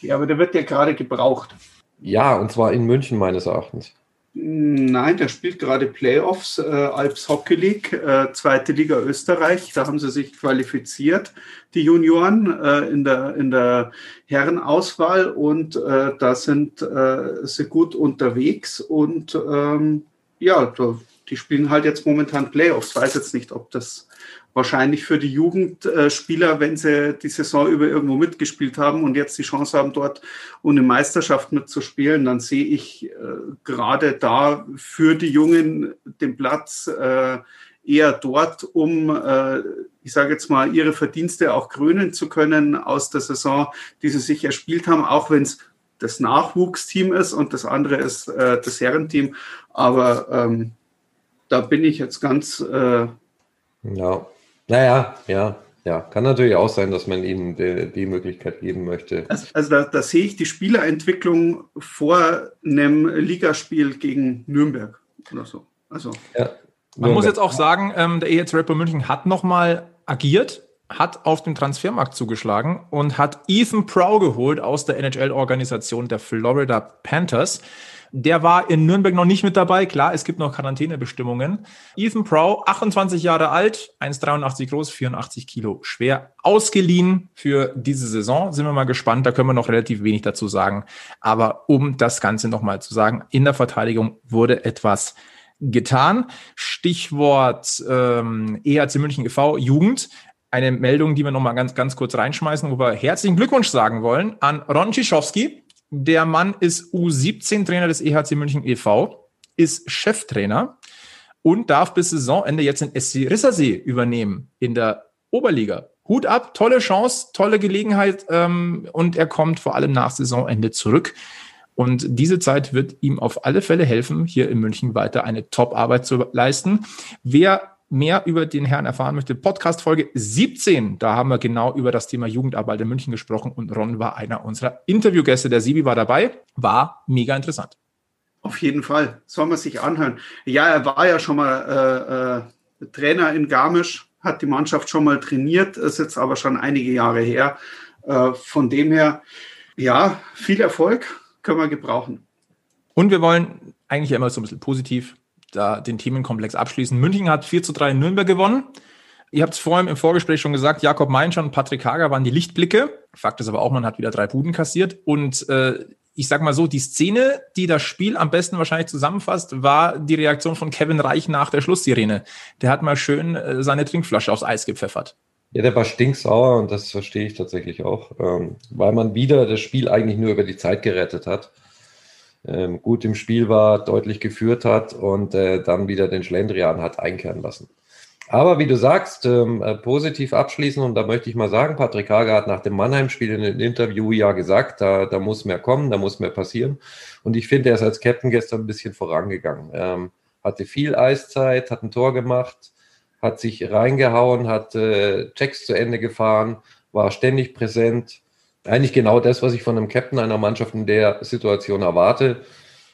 Ja, aber der wird ja gerade gebraucht. Ja, und zwar in München meines Erachtens. Nein, der spielt gerade Playoffs, äh, Alps Hockey League, äh, zweite Liga Österreich. Da haben sie sich qualifiziert, die Junioren äh, in, der, in der Herrenauswahl und äh, da sind äh, sie gut unterwegs und ähm, ja, die spielen halt jetzt momentan Playoffs. Ich weiß jetzt nicht, ob das wahrscheinlich für die Jugendspieler, wenn sie die Saison über irgendwo mitgespielt haben und jetzt die Chance haben, dort eine Meisterschaft mitzuspielen, dann sehe ich äh, gerade da für die Jungen den Platz äh, eher dort, um, äh, ich sage jetzt mal, ihre Verdienste auch krönen zu können aus der Saison, die sie sich erspielt haben, auch wenn es das Nachwuchsteam ist und das andere ist äh, das Herrenteam. Aber ähm, da bin ich jetzt ganz. Äh, ja. Naja, ja, ja. Kann natürlich auch sein, dass man ihnen die, die Möglichkeit geben möchte. Also, also da, da, sehe ich die Spielerentwicklung vor einem Ligaspiel gegen Nürnberg oder so. Also. Ja. Man muss jetzt auch sagen, ähm, der EHC Rapper München hat nochmal agiert, hat auf dem Transfermarkt zugeschlagen und hat Ethan Prow geholt aus der NHL-Organisation der Florida Panthers. Der war in Nürnberg noch nicht mit dabei. Klar, es gibt noch Quarantänebestimmungen. Ethan Prow, 28 Jahre alt, 1,83 groß, 84 Kilo schwer, ausgeliehen für diese Saison. Sind wir mal gespannt. Da können wir noch relativ wenig dazu sagen. Aber um das Ganze nochmal zu sagen, in der Verteidigung wurde etwas getan. Stichwort ähm, EHC München e.V. Jugend. Eine Meldung, die wir nochmal ganz, ganz kurz reinschmeißen, wo wir herzlichen Glückwunsch sagen wollen an Ron Cischowski, der Mann ist U17-Trainer des EHC München e.V., ist Cheftrainer und darf bis Saisonende jetzt den SC Rissersee übernehmen in der Oberliga. Hut ab, tolle Chance, tolle Gelegenheit ähm, und er kommt vor allem nach Saisonende zurück. Und diese Zeit wird ihm auf alle Fälle helfen, hier in München weiter eine Top-Arbeit zu leisten. Wer mehr über den Herrn erfahren möchte, Podcast Folge 17, da haben wir genau über das Thema Jugendarbeit in München gesprochen und Ron war einer unserer Interviewgäste. Der Sibi war dabei, war mega interessant. Auf jeden Fall, soll man sich anhören. Ja, er war ja schon mal äh, äh, Trainer in Garmisch, hat die Mannschaft schon mal trainiert, ist jetzt aber schon einige Jahre her. Äh, von dem her, ja, viel Erfolg können wir gebrauchen. Und wir wollen eigentlich immer so ein bisschen positiv da den Themenkomplex abschließen. München hat 4 zu 3 in Nürnberg gewonnen. Ihr habt es vorhin im Vorgespräch schon gesagt, Jakob Meinsch und Patrick Hager waren die Lichtblicke. Fakt ist aber auch, man hat wieder drei Buden kassiert. Und äh, ich sag mal so, die Szene, die das Spiel am besten wahrscheinlich zusammenfasst, war die Reaktion von Kevin Reich nach der Schlusssirene. Der hat mal schön äh, seine Trinkflasche aufs Eis gepfeffert. Ja, der war stinksauer und das verstehe ich tatsächlich auch, ähm, weil man wieder das Spiel eigentlich nur über die Zeit gerettet hat ähm, gut im Spiel war, deutlich geführt hat und äh, dann wieder den Schlendrian hat einkehren lassen. Aber wie du sagst, ähm, äh, positiv abschließen und da möchte ich mal sagen, Patrick Hager hat nach dem Mannheim-Spiel in einem Interview ja gesagt, da, da muss mehr kommen, da muss mehr passieren. Und ich finde, er ist als Captain gestern ein bisschen vorangegangen. Ähm, hatte viel Eiszeit, hat ein Tor gemacht, hat sich reingehauen, hat äh, Checks zu Ende gefahren, war ständig präsent, eigentlich genau das, was ich von einem Captain einer Mannschaft in der Situation erwarte.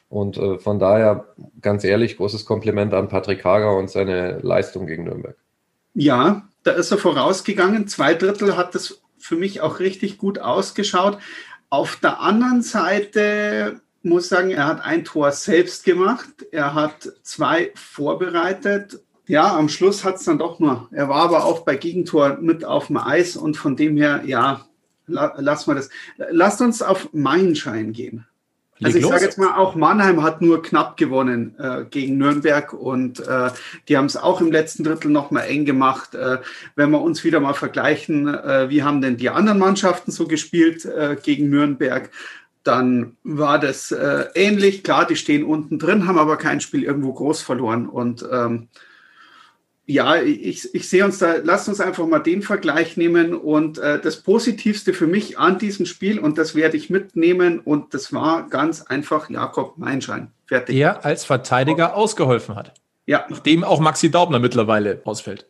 Und äh, von daher, ganz ehrlich, großes Kompliment an Patrick Hager und seine Leistung gegen Nürnberg. Ja, da ist er vorausgegangen. Zwei Drittel hat das für mich auch richtig gut ausgeschaut. Auf der anderen Seite muss ich sagen, er hat ein Tor selbst gemacht. Er hat zwei vorbereitet. Ja, am Schluss hat es dann doch nur. Er war aber auch bei Gegentor mit auf dem Eis und von dem her, ja, lass mal das. Lasst uns auf Meilenschein gehen. Also ich sage jetzt mal, auch Mannheim hat nur knapp gewonnen äh, gegen Nürnberg und äh, die haben es auch im letzten Drittel noch mal eng gemacht. Äh, wenn wir uns wieder mal vergleichen, äh, wie haben denn die anderen Mannschaften so gespielt äh, gegen Nürnberg, dann war das äh, ähnlich. Klar, die stehen unten drin, haben aber kein Spiel irgendwo groß verloren und ähm, ja, ich, ich sehe uns da, lasst uns einfach mal den Vergleich nehmen und äh, das Positivste für mich an diesem Spiel und das werde ich mitnehmen und das war ganz einfach Jakob Meinschein. Fertig. Der als Verteidiger ausgeholfen hat. Ja. Nachdem auch Maxi Daubner mittlerweile ausfällt.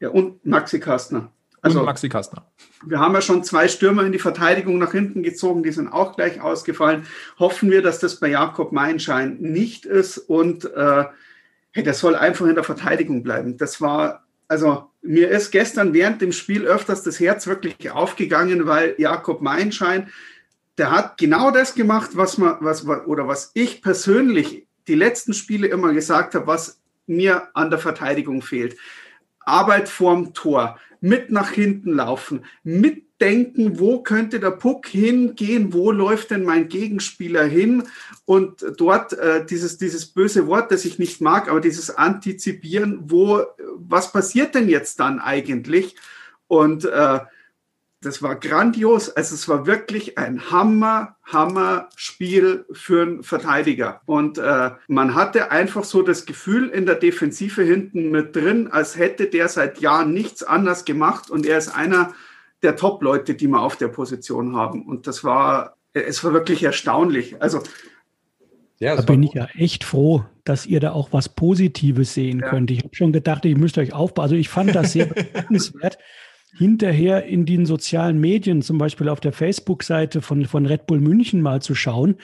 Ja, und Maxi Kastner. Also, und Maxi Kastner. Wir haben ja schon zwei Stürmer in die Verteidigung nach hinten gezogen, die sind auch gleich ausgefallen. Hoffen wir, dass das bei Jakob Meinschein nicht ist und äh, hey, das soll einfach in der Verteidigung bleiben. Das war, also mir ist gestern während dem Spiel öfters das Herz wirklich aufgegangen, weil Jakob Meinschein der hat genau das gemacht, was man, was, oder was ich persönlich die letzten Spiele immer gesagt habe, was mir an der Verteidigung fehlt. Arbeit vorm Tor, mit nach hinten laufen, mitdenken, wo könnte der Puck hingehen, wo läuft denn mein Gegenspieler hin und dort äh, dieses, dieses böse Wort, das ich nicht mag, aber dieses Antizipieren, wo, was passiert denn jetzt dann eigentlich? Und äh, das war grandios. Also es war wirklich ein Hammer, Hammer Spiel für einen Verteidiger. Und äh, man hatte einfach so das Gefühl in der Defensive hinten mit drin, als hätte der seit Jahren nichts anders gemacht. Und er ist einer der Top-Leute, die wir auf der Position haben. Und das war, es war wirklich erstaunlich. Also ja, da bin ich ja echt froh, dass ihr da auch was Positives sehen ja. könnt. Ich habe schon gedacht, ich müsste euch aufbauen. Also ich fand das sehr bemerkenswert, hinterher in den sozialen Medien, zum Beispiel auf der Facebook-Seite von, von Red Bull München mal zu schauen,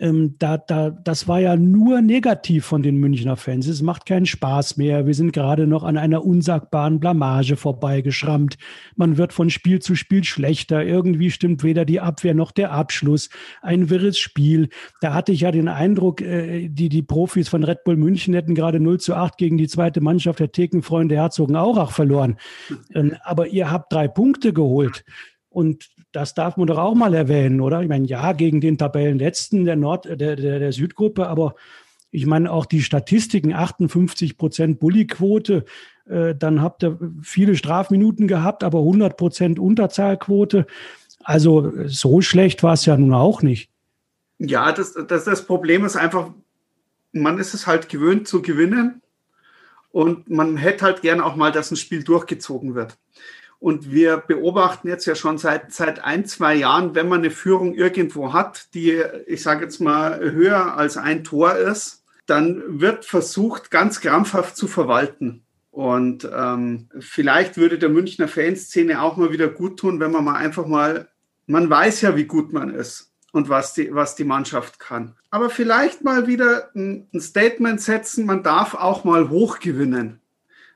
ähm, da, da, das war ja nur negativ von den Münchner Fans. Es macht keinen Spaß mehr. Wir sind gerade noch an einer unsagbaren Blamage vorbeigeschrammt. Man wird von Spiel zu Spiel schlechter. Irgendwie stimmt weder die Abwehr noch der Abschluss. Ein wirres Spiel. Da hatte ich ja den Eindruck, äh, die, die Profis von Red Bull München hätten gerade 0 zu 8 gegen die zweite Mannschaft der Thekenfreunde Herzogenaurach verloren. Ähm, aber ihr habt drei Punkte geholt. Und das darf man doch auch mal erwähnen, oder? Ich meine, ja, gegen den Tabellenletzten der Nord, der, der, der Südgruppe, aber ich meine auch die Statistiken, 58 Prozent Bulli-Quote, äh, dann habt ihr viele Strafminuten gehabt, aber 100 Prozent Unterzahlquote. Also so schlecht war es ja nun auch nicht. Ja, das, das, das Problem ist einfach, man ist es halt gewöhnt zu gewinnen und man hätte halt gern auch mal, dass ein Spiel durchgezogen wird. Und wir beobachten jetzt ja schon seit, seit ein, zwei Jahren, wenn man eine Führung irgendwo hat, die, ich sage jetzt mal, höher als ein Tor ist, dann wird versucht, ganz krampfhaft zu verwalten. Und ähm, vielleicht würde der Münchner Fanszene auch mal wieder gut tun, wenn man mal einfach mal, man weiß ja, wie gut man ist und was die, was die Mannschaft kann. Aber vielleicht mal wieder ein, ein Statement setzen, man darf auch mal hoch gewinnen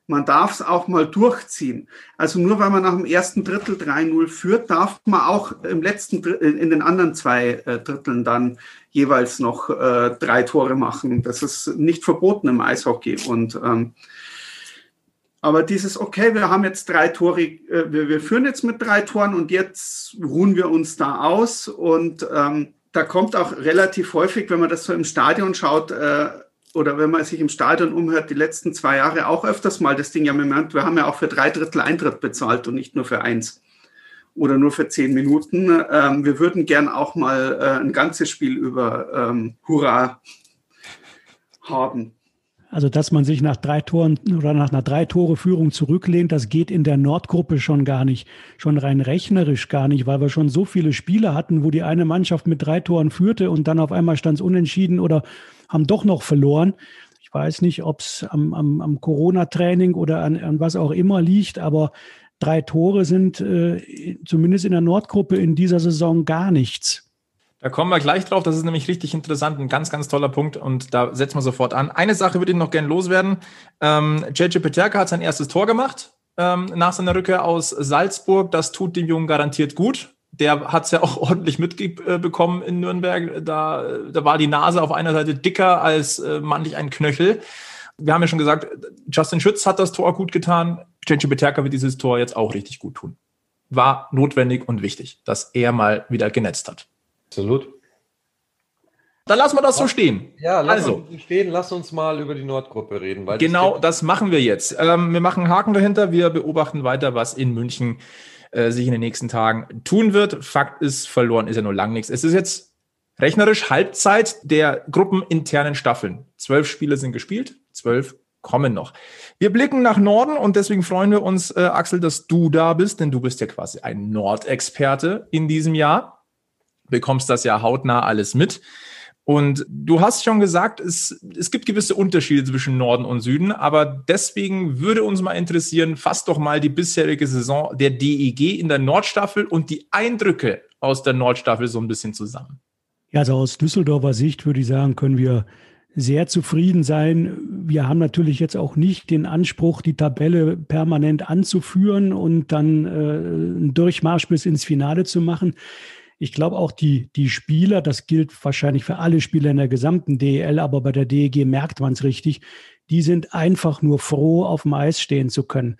man darf es auch mal durchziehen. Also nur weil man nach dem ersten Drittel 3-0 führt, darf man auch im letzten in den anderen zwei äh, Dritteln dann jeweils noch äh, drei Tore machen. Das ist nicht verboten im Eishockey. Und ähm, aber dieses, okay, wir haben jetzt drei Tore, äh, wir, wir führen jetzt mit drei Toren und jetzt ruhen wir uns da aus. Und ähm, da kommt auch relativ häufig, wenn man das so im Stadion schaut, äh, oder wenn man sich im Stadion umhört, die letzten zwei Jahre auch öfters mal das Ding ja wir haben ja auch für drei Drittel Eintritt bezahlt und nicht nur für eins oder nur für zehn Minuten. Ähm, wir würden gern auch mal äh, ein ganzes Spiel über ähm, Hurra haben. Also, dass man sich nach drei Toren oder nach einer drei Tore Führung zurücklehnt, das geht in der Nordgruppe schon gar nicht, schon rein rechnerisch gar nicht, weil wir schon so viele Spiele hatten, wo die eine Mannschaft mit drei Toren führte und dann auf einmal stand es unentschieden oder haben doch noch verloren. Ich weiß nicht, ob es am, am, am Corona-Training oder an, an was auch immer liegt, aber drei Tore sind äh, zumindest in der Nordgruppe in dieser Saison gar nichts. Da kommen wir gleich drauf. Das ist nämlich richtig interessant. Ein ganz, ganz toller Punkt. Und da setzen wir sofort an. Eine Sache würde ich noch gerne loswerden. Ähm, JJ Peterka hat sein erstes Tor gemacht ähm, nach seiner Rückkehr aus Salzburg. Das tut dem Jungen garantiert gut der hat es ja auch ordentlich mitbekommen in Nürnberg. Da, da war die Nase auf einer Seite dicker als äh, manchlich ein Knöchel. Wir haben ja schon gesagt, Justin Schütz hat das Tor gut getan. Cenci Beterka wird dieses Tor jetzt auch richtig gut tun. War notwendig und wichtig, dass er mal wieder genetzt hat. Absolut. Dann lassen wir das so stehen. Ja, lass also. uns stehen. Lass uns mal über die Nordgruppe reden. genau, das, das machen wir jetzt. Ähm, wir machen Haken dahinter. Wir beobachten weiter, was in München äh, sich in den nächsten Tagen tun wird. Fakt ist, verloren ist ja nur lang nichts. Es ist jetzt rechnerisch Halbzeit der gruppeninternen Staffeln. Zwölf Spiele sind gespielt, zwölf kommen noch. Wir blicken nach Norden und deswegen freuen wir uns, äh, Axel, dass du da bist, denn du bist ja quasi ein Nordexperte in diesem Jahr. Bekommst das ja hautnah alles mit. Und du hast schon gesagt, es, es gibt gewisse Unterschiede zwischen Norden und Süden, aber deswegen würde uns mal interessieren, fass doch mal die bisherige Saison der DEG in der Nordstaffel und die Eindrücke aus der Nordstaffel so ein bisschen zusammen. Ja, also aus Düsseldorfer Sicht würde ich sagen, können wir sehr zufrieden sein. Wir haben natürlich jetzt auch nicht den Anspruch, die Tabelle permanent anzuführen und dann äh, einen Durchmarsch bis ins Finale zu machen. Ich glaube auch die, die Spieler, das gilt wahrscheinlich für alle Spieler in der gesamten DEL, aber bei der DEG merkt man es richtig, die sind einfach nur froh, auf dem Eis stehen zu können.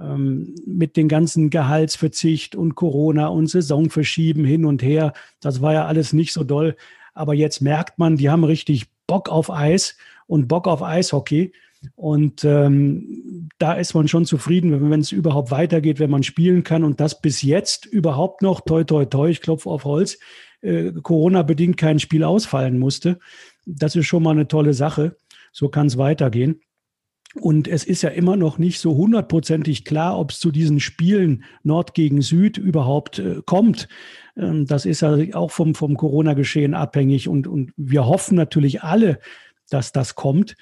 Ähm, mit den ganzen Gehaltsverzicht und Corona und Saisonverschieben hin und her, das war ja alles nicht so doll. Aber jetzt merkt man, die haben richtig Bock auf Eis und Bock auf Eishockey. Und ähm, da ist man schon zufrieden, wenn es überhaupt weitergeht, wenn man spielen kann und das bis jetzt überhaupt noch, toi, toi, toi, ich klopfe auf Holz, äh, Corona-bedingt kein Spiel ausfallen musste. Das ist schon mal eine tolle Sache. So kann es weitergehen. Und es ist ja immer noch nicht so hundertprozentig klar, ob es zu diesen Spielen Nord gegen Süd überhaupt äh, kommt. Ähm, das ist ja auch vom, vom Corona-Geschehen abhängig. Und, und wir hoffen natürlich alle, dass das kommt.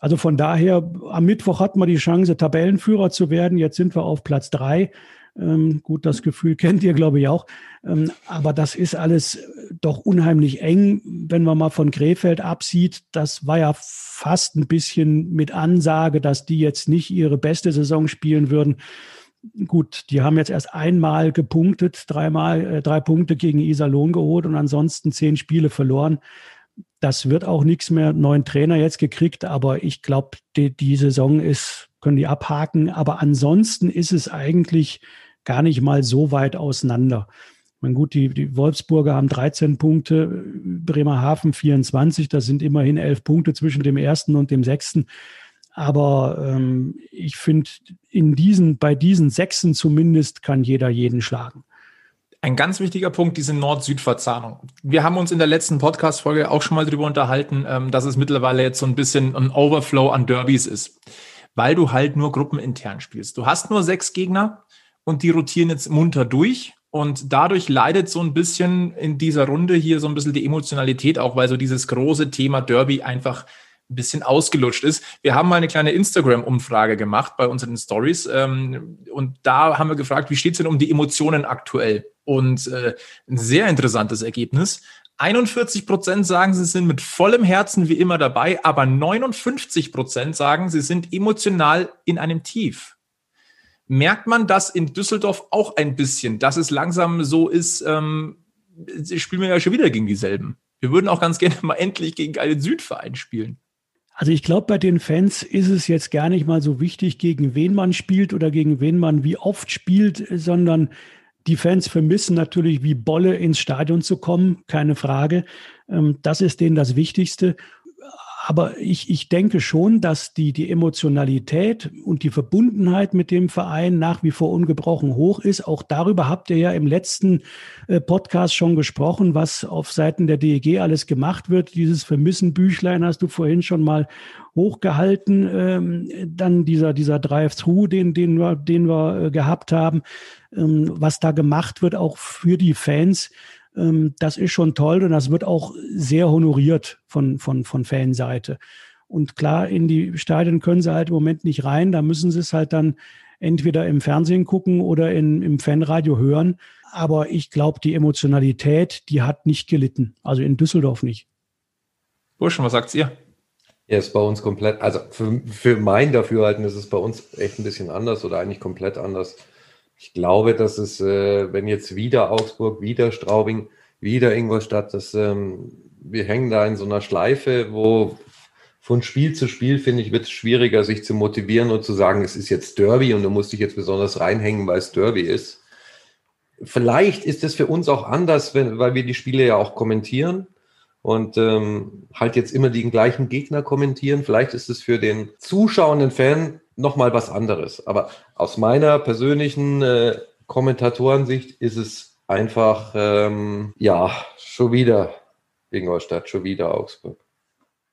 Also von daher, am Mittwoch hatten wir die Chance, Tabellenführer zu werden. Jetzt sind wir auf Platz drei. Ähm, gut, das Gefühl kennt ihr, glaube ich, auch. Ähm, aber das ist alles doch unheimlich eng, wenn man mal von Krefeld absieht. Das war ja fast ein bisschen mit Ansage, dass die jetzt nicht ihre beste Saison spielen würden. Gut, die haben jetzt erst einmal gepunktet, dreimal, äh, drei Punkte gegen Iserlohn geholt und ansonsten zehn Spiele verloren. Das wird auch nichts mehr. Neuen Trainer jetzt gekriegt, aber ich glaube, die, die Saison ist, können die abhaken. Aber ansonsten ist es eigentlich gar nicht mal so weit auseinander. Mein gut, die, die Wolfsburger haben 13 Punkte, Bremerhaven 24, das sind immerhin elf Punkte zwischen dem ersten und dem sechsten. Aber ähm, ich finde, in diesen, bei diesen Sechsen zumindest kann jeder jeden schlagen. Ein ganz wichtiger Punkt, diese Nord-Süd-Verzahnung. Wir haben uns in der letzten Podcast-Folge auch schon mal darüber unterhalten, ähm, dass es mittlerweile jetzt so ein bisschen ein Overflow an Derbys ist, weil du halt nur gruppenintern spielst. Du hast nur sechs Gegner und die rotieren jetzt munter durch. Und dadurch leidet so ein bisschen in dieser Runde hier so ein bisschen die Emotionalität auch, weil so dieses große Thema Derby einfach ein bisschen ausgelutscht ist. Wir haben mal eine kleine Instagram-Umfrage gemacht bei unseren Stories ähm, und da haben wir gefragt, wie steht es denn um die Emotionen aktuell? Und äh, ein sehr interessantes Ergebnis. 41 Prozent sagen, sie sind mit vollem Herzen wie immer dabei, aber 59 Prozent sagen, sie sind emotional in einem Tief. Merkt man das in Düsseldorf auch ein bisschen, dass es langsam so ist, ähm, spielen wir ja schon wieder gegen dieselben. Wir würden auch ganz gerne mal endlich gegen einen Südverein spielen. Also ich glaube, bei den Fans ist es jetzt gar nicht mal so wichtig, gegen wen man spielt oder gegen wen man wie oft spielt, sondern die Fans vermissen natürlich wie Bolle ins Stadion zu kommen, keine Frage. Ähm, das ist denen das Wichtigste. Aber ich, ich denke schon, dass die, die Emotionalität und die Verbundenheit mit dem Verein nach wie vor ungebrochen hoch ist. Auch darüber habt ihr ja im letzten äh, Podcast schon gesprochen, was auf Seiten der DEG alles gemacht wird. Dieses Vermissen-Büchlein hast du vorhin schon mal hochgehalten. Ähm, dann dieser, dieser Drive-Thru, den, den wir, den wir äh, gehabt haben, ähm, was da gemacht wird, auch für die Fans ähm, das ist schon toll und das wird auch sehr honoriert von, von, von Fanseite. Und klar, in die Stadien können sie halt im Moment nicht rein. Da müssen sie es halt dann entweder im Fernsehen gucken oder in, im Fanradio hören. Aber ich glaube, die Emotionalität, die hat nicht gelitten. Also in Düsseldorf nicht. Burschen, was sagt ihr? Ja, ist bei uns komplett, also für, für mein Dafürhalten ist es bei uns echt ein bisschen anders oder eigentlich komplett anders. Ich glaube, dass es, äh, wenn jetzt wieder Augsburg, wieder Straubing, wieder Ingolstadt, dass ähm, wir hängen da in so einer Schleife, wo von Spiel zu Spiel, finde ich, wird es schwieriger, sich zu motivieren und zu sagen, es ist jetzt Derby und du musst dich jetzt besonders reinhängen, weil es Derby ist. Vielleicht ist es für uns auch anders, wenn, weil wir die Spiele ja auch kommentieren und ähm, halt jetzt immer den gleichen Gegner kommentieren. Vielleicht ist es für den zuschauenden Fan nochmal was anderes. Aber aus meiner persönlichen äh, Kommentatorensicht ist es einfach, ähm, ja, schon wieder Ingolstadt, schon wieder Augsburg.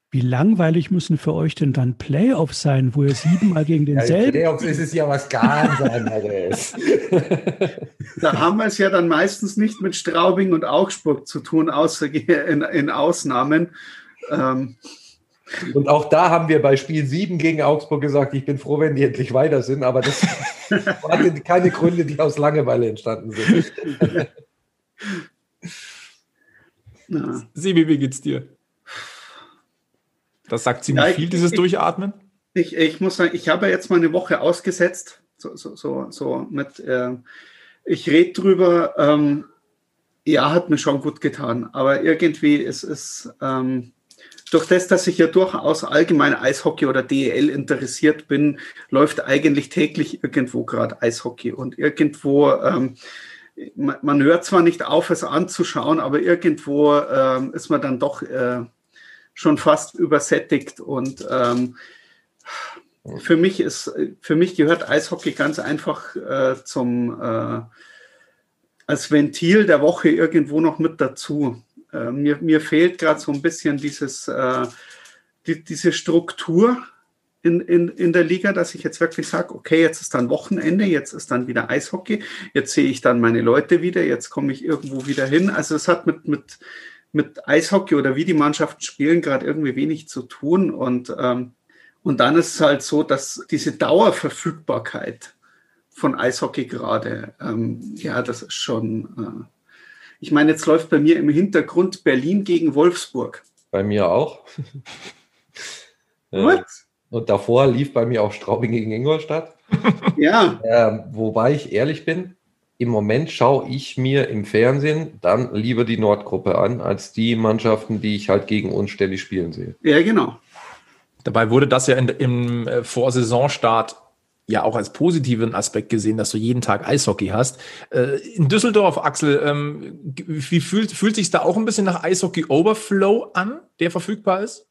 Wie langweilig müssen für euch denn dann Playoffs sein, wo ihr siebenmal gegen denselben. Ja, Playoffs ist es ja was ganz anderes. da haben wir es ja dann meistens nicht mit Straubing und Augsburg zu tun, außer in, in Ausnahmen. Ähm, und auch da haben wir bei Spiel 7 gegen Augsburg gesagt, ich bin froh, wenn die endlich weiter sind, aber das hatte keine Gründe, die aus Langeweile entstanden sind. Sebi, wie geht's dir? Das sagt ziemlich ja, viel, dieses ich, Durchatmen. Ich, ich muss sagen, ich habe jetzt mal eine Woche ausgesetzt, so, so, so, so mit, äh, ich rede drüber, ähm, Ja, hat mir schon gut getan. Aber irgendwie ist es ähm, durch das, dass ich ja durchaus allgemein Eishockey oder DEL interessiert bin, läuft eigentlich täglich irgendwo gerade Eishockey. Und irgendwo, ähm, man, man, hört zwar nicht auf, es anzuschauen, aber irgendwo ähm, ist man dann doch äh, schon fast übersättigt. Und ähm, für mich ist, für mich gehört Eishockey ganz einfach äh, zum äh, als Ventil der Woche irgendwo noch mit dazu. Äh, mir, mir fehlt gerade so ein bisschen dieses, äh, die, diese Struktur in, in, in der Liga, dass ich jetzt wirklich sage, okay, jetzt ist dann Wochenende, jetzt ist dann wieder Eishockey, jetzt sehe ich dann meine Leute wieder, jetzt komme ich irgendwo wieder hin. Also es hat mit, mit, mit Eishockey oder wie die Mannschaften spielen gerade irgendwie wenig zu tun. Und, ähm, und dann ist es halt so, dass diese Dauerverfügbarkeit von Eishockey gerade. Ähm, ja, das ist schon. Äh ich meine, jetzt läuft bei mir im Hintergrund Berlin gegen Wolfsburg. Bei mir auch. Gut. Und davor lief bei mir auch Straubing gegen Ingolstadt. ja. Äh, wobei ich ehrlich bin, im Moment schaue ich mir im Fernsehen dann lieber die Nordgruppe an, als die Mannschaften, die ich halt gegen uns ständig spielen sehe. Ja, genau. Dabei wurde das ja in, im äh, Vorsaisonstart ja auch als positiven Aspekt gesehen, dass du jeden Tag Eishockey hast. Äh, in Düsseldorf, Axel, ähm, wie fühlt, fühlt sich da auch ein bisschen nach Eishockey-Overflow an, der verfügbar ist?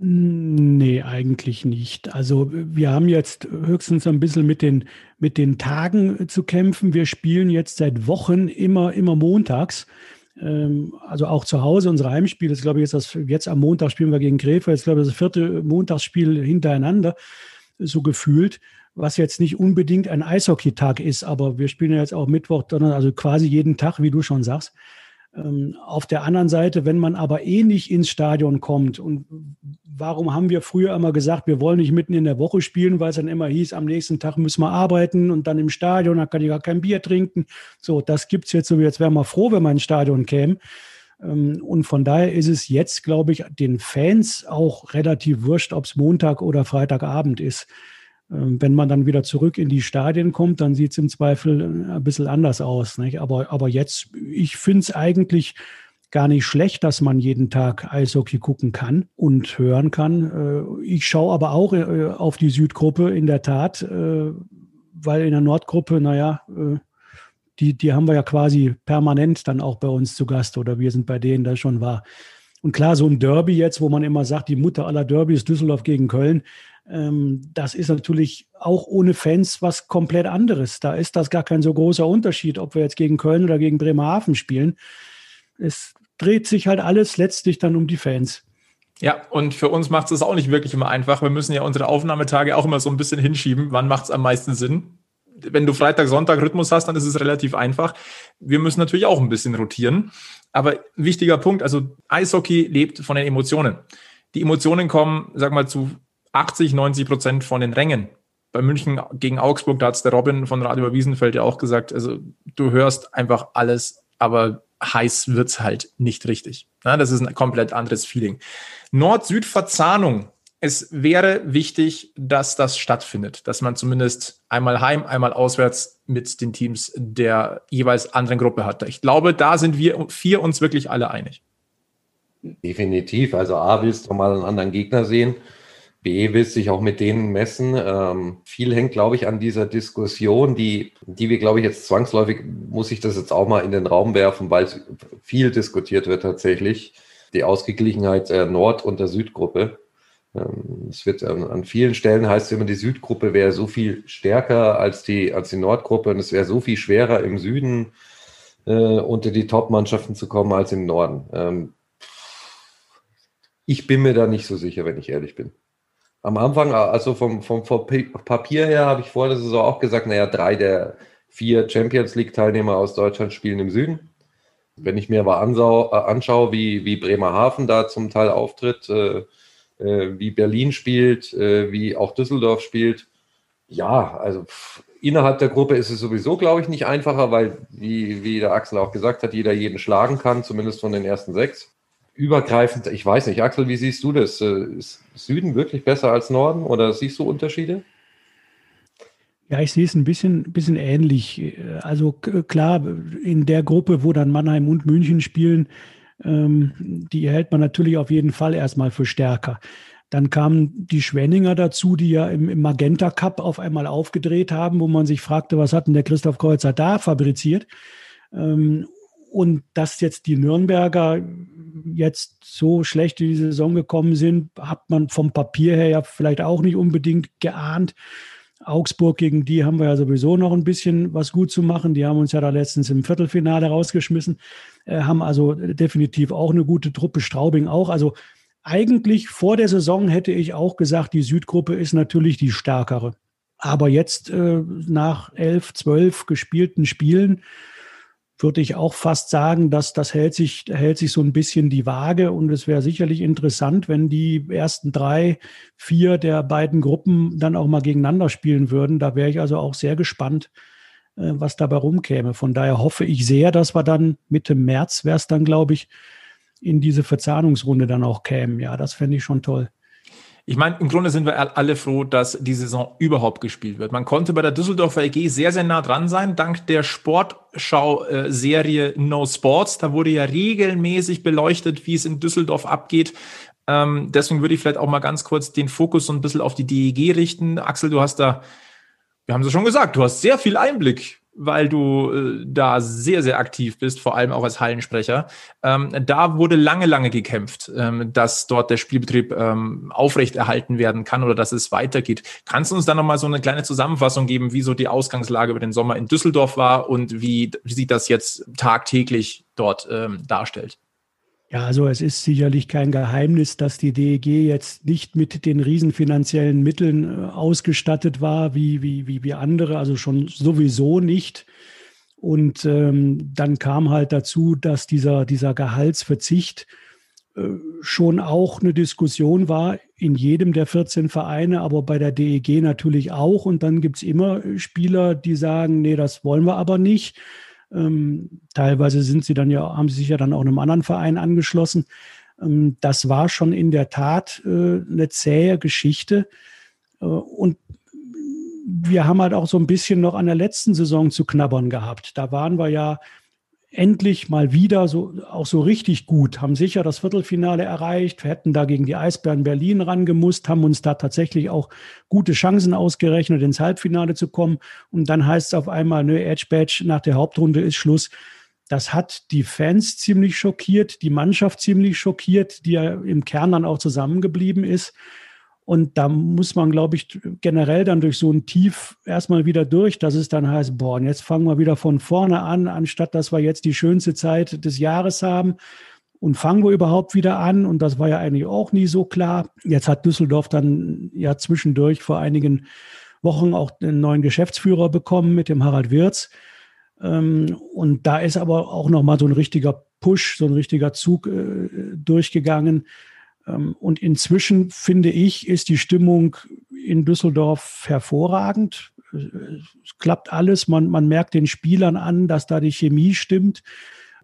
Nee, eigentlich nicht. Also wir haben jetzt höchstens ein bisschen mit den, mit den Tagen zu kämpfen. Wir spielen jetzt seit Wochen immer, immer montags. Ähm, also auch zu Hause, unsere Heimspiele, das glaube ich jetzt, das, jetzt am Montag spielen wir gegen Krefeld, jetzt glaube ich das vierte Montagsspiel hintereinander, so gefühlt was jetzt nicht unbedingt ein Eishockeytag ist, aber wir spielen ja jetzt auch Mittwoch, also quasi jeden Tag, wie du schon sagst. Ähm, auf der anderen Seite, wenn man aber eh nicht ins Stadion kommt und warum haben wir früher immer gesagt, wir wollen nicht mitten in der Woche spielen, weil es dann immer hieß, am nächsten Tag müssen wir arbeiten und dann im Stadion, da kann ich gar kein Bier trinken. So, das gibt es jetzt so, jetzt wären wir froh, wenn man ins Stadion käme. Ähm, und von daher ist es jetzt, glaube ich, den Fans auch relativ wurscht, ob es Montag oder Freitagabend ist. Ähm, wenn man dann wieder zurück in die Stadien kommt, dann sieht es im Zweifel äh, ein bisschen anders aus. Nicht? Aber, aber jetzt, ich finde es eigentlich gar nicht schlecht, dass man jeden Tag Eishockey gucken kann und hören kann. Äh, ich schaue aber auch äh, auf die Südgruppe in der Tat, weil in der Nordgruppe, naja, die, die haben wir ja quasi permanent dann auch bei uns zu Gast oder wir sind bei denen, das schon war. Und klar, so ein Derby jetzt, wo man immer sagt, die Mutter aller Derbys Düsseldorf gegen Köln, das ist natürlich auch ohne Fans was komplett anderes. Da ist das gar kein so großer Unterschied, ob wir jetzt gegen Köln oder gegen Bremerhaven spielen. Es dreht sich halt alles letztlich dann um die Fans. Ja, und für uns macht es auch nicht wirklich immer einfach. Wir müssen ja unsere Aufnahmetage auch immer so ein bisschen hinschieben. Wann macht es am meisten Sinn? Wenn du Freitag, Sonntag Rhythmus hast, dann ist es relativ einfach. Wir müssen natürlich auch ein bisschen rotieren. Aber wichtiger Punkt, also Eishockey lebt von den Emotionen. Die Emotionen kommen, sag mal, zu 80, 90 Prozent von den Rängen. Bei München gegen Augsburg, da hat es der Robin von Radio Wiesenfeld ja auch gesagt, also du hörst einfach alles, aber heiß wird es halt nicht richtig. Ja, das ist ein komplett anderes Feeling. Nord-Süd-Verzahnung. Es wäre wichtig, dass das stattfindet, dass man zumindest einmal heim, einmal auswärts mit den Teams der jeweils anderen Gruppe hat. Ich glaube, da sind wir vier uns wirklich alle einig. Definitiv. Also A, willst du mal einen anderen Gegner sehen Will sich auch mit denen messen. Ähm, viel hängt, glaube ich, an dieser Diskussion, die, die wir, glaube ich, jetzt zwangsläufig, muss ich das jetzt auch mal in den Raum werfen, weil viel diskutiert wird tatsächlich. Die Ausgeglichenheit der Nord- und der Südgruppe. Ähm, es wird an, an, vielen Stellen heißt immer, die Südgruppe wäre so viel stärker als die, als die Nordgruppe und es wäre so viel schwerer im Süden äh, unter die Top-Mannschaften zu kommen als im Norden. Ähm, ich bin mir da nicht so sicher, wenn ich ehrlich bin. Am Anfang, also vom, vom, vom Papier her, habe ich vor der Saison auch gesagt, naja, drei der vier Champions League-Teilnehmer aus Deutschland spielen im Süden. Wenn ich mir aber ansau, äh, anschaue, wie, wie Bremerhaven da zum Teil auftritt, äh, äh, wie Berlin spielt, äh, wie auch Düsseldorf spielt, ja, also pff, innerhalb der Gruppe ist es sowieso, glaube ich, nicht einfacher, weil, wie, wie der Axel auch gesagt hat, jeder jeden schlagen kann, zumindest von den ersten sechs übergreifend, ich weiß nicht, Axel, wie siehst du das? Äh, ist Süden wirklich besser als Norden oder siehst du Unterschiede? Ja, ich sehe es ein bisschen, bisschen ähnlich. Also klar, in der Gruppe, wo dann Mannheim und München spielen, ähm, die hält man natürlich auf jeden Fall erstmal für stärker. Dann kamen die Schwenninger dazu, die ja im, im, Magenta Cup auf einmal aufgedreht haben, wo man sich fragte, was hat denn der Christoph Kreuzer da fabriziert? Ähm, und dass jetzt die Nürnberger jetzt so schlecht in die Saison gekommen sind, hat man vom Papier her ja vielleicht auch nicht unbedingt geahnt. Augsburg, gegen die haben wir ja sowieso noch ein bisschen was gut zu machen. Die haben uns ja da letztens im Viertelfinale rausgeschmissen, äh, haben also definitiv auch eine gute Truppe, Straubing auch. Also eigentlich vor der Saison hätte ich auch gesagt, die Südgruppe ist natürlich die stärkere. Aber jetzt äh, nach elf, zwölf gespielten Spielen würde ich auch fast sagen, dass das hält sich, hält sich so ein bisschen die Waage und es wäre sicherlich interessant, wenn die ersten drei, vier der beiden Gruppen dann auch mal gegeneinander spielen würden. Da wäre ich also auch sehr gespannt, äh, was dabei rumkäme. Von daher hoffe ich sehr, dass wir dann Mitte März wäre es dann, glaube ich, in diese Verzahnungsrunde dann auch kämen. Ja, das fände ich schon toll. Ich meine, im Grunde sind wir alle froh, dass die Saison überhaupt gespielt wird. Man konnte bei der Düsseldorfer EG sehr, sehr nah dran sein, dank der Sportschau-Serie No Sports. Da wurde ja regelmäßig beleuchtet, wie es in Düsseldorf abgeht. Ähm, deswegen würde ich vielleicht auch mal ganz kurz den Fokus so ein bisschen auf die DEG richten. Axel, du hast da, wir haben es schon gesagt, du hast sehr viel Einblick weil du äh, da sehr, sehr aktiv bist, vor allem auch als Hallensprecher. Ähm, da wurde lange, lange gekämpft, ähm, dass dort der Spielbetrieb ähm, aufrechterhalten werden kann oder dass es weitergeht. Kannst du uns da nochmal so eine kleine Zusammenfassung geben, wie so die Ausgangslage über den Sommer in Düsseldorf war und wie, wie sich das jetzt tagtäglich dort ähm, darstellt? Ja, also es ist sicherlich kein Geheimnis, dass die DEG jetzt nicht mit den riesenfinanziellen Mitteln äh, ausgestattet war, wie, wie, wie, wie andere, also schon sowieso nicht. Und ähm, dann kam halt dazu, dass dieser, dieser Gehaltsverzicht äh, schon auch eine Diskussion war in jedem der 14 Vereine, aber bei der DEG natürlich auch. Und dann gibt's immer Spieler, die sagen, nee, das wollen wir aber nicht. Ähm, teilweise sind sie dann ja, haben sie sich ja dann auch einem anderen Verein angeschlossen. Ähm, das war schon in der Tat äh, eine zähe Geschichte. Äh, und wir haben halt auch so ein bisschen noch an der letzten Saison zu knabbern gehabt. Da waren wir ja endlich mal wieder so auch so richtig gut, haben sicher das Viertelfinale erreicht, wir hätten da gegen die Eisbären Berlin rangemusst, haben uns da tatsächlich auch gute Chancen ausgerechnet, ins Halbfinale zu kommen. Und dann heißt es auf einmal, ne, Edge Badge nach der Hauptrunde ist Schluss. Das hat die Fans ziemlich schockiert, die Mannschaft ziemlich schockiert, die ja im Kern dann auch zusammengeblieben ist. Und da muss man, glaube ich, generell dann durch so ein Tief erstmal wieder durch, dass es dann heißt, boah, jetzt fangen wir wieder von vorne an, anstatt dass wir jetzt die schönste Zeit des Jahres haben. Und fangen wir überhaupt wieder an? Und das war ja eigentlich auch nie so klar. Jetzt hat Düsseldorf dann ja zwischendurch vor einigen Wochen auch einen neuen Geschäftsführer bekommen mit dem Harald Wirz. Ähm, und da ist aber auch nochmal so ein richtiger Push, so ein richtiger Zug äh, durchgegangen und inzwischen finde ich, ist die Stimmung in Düsseldorf hervorragend. Es klappt alles. Man, man merkt den Spielern an, dass da die Chemie stimmt,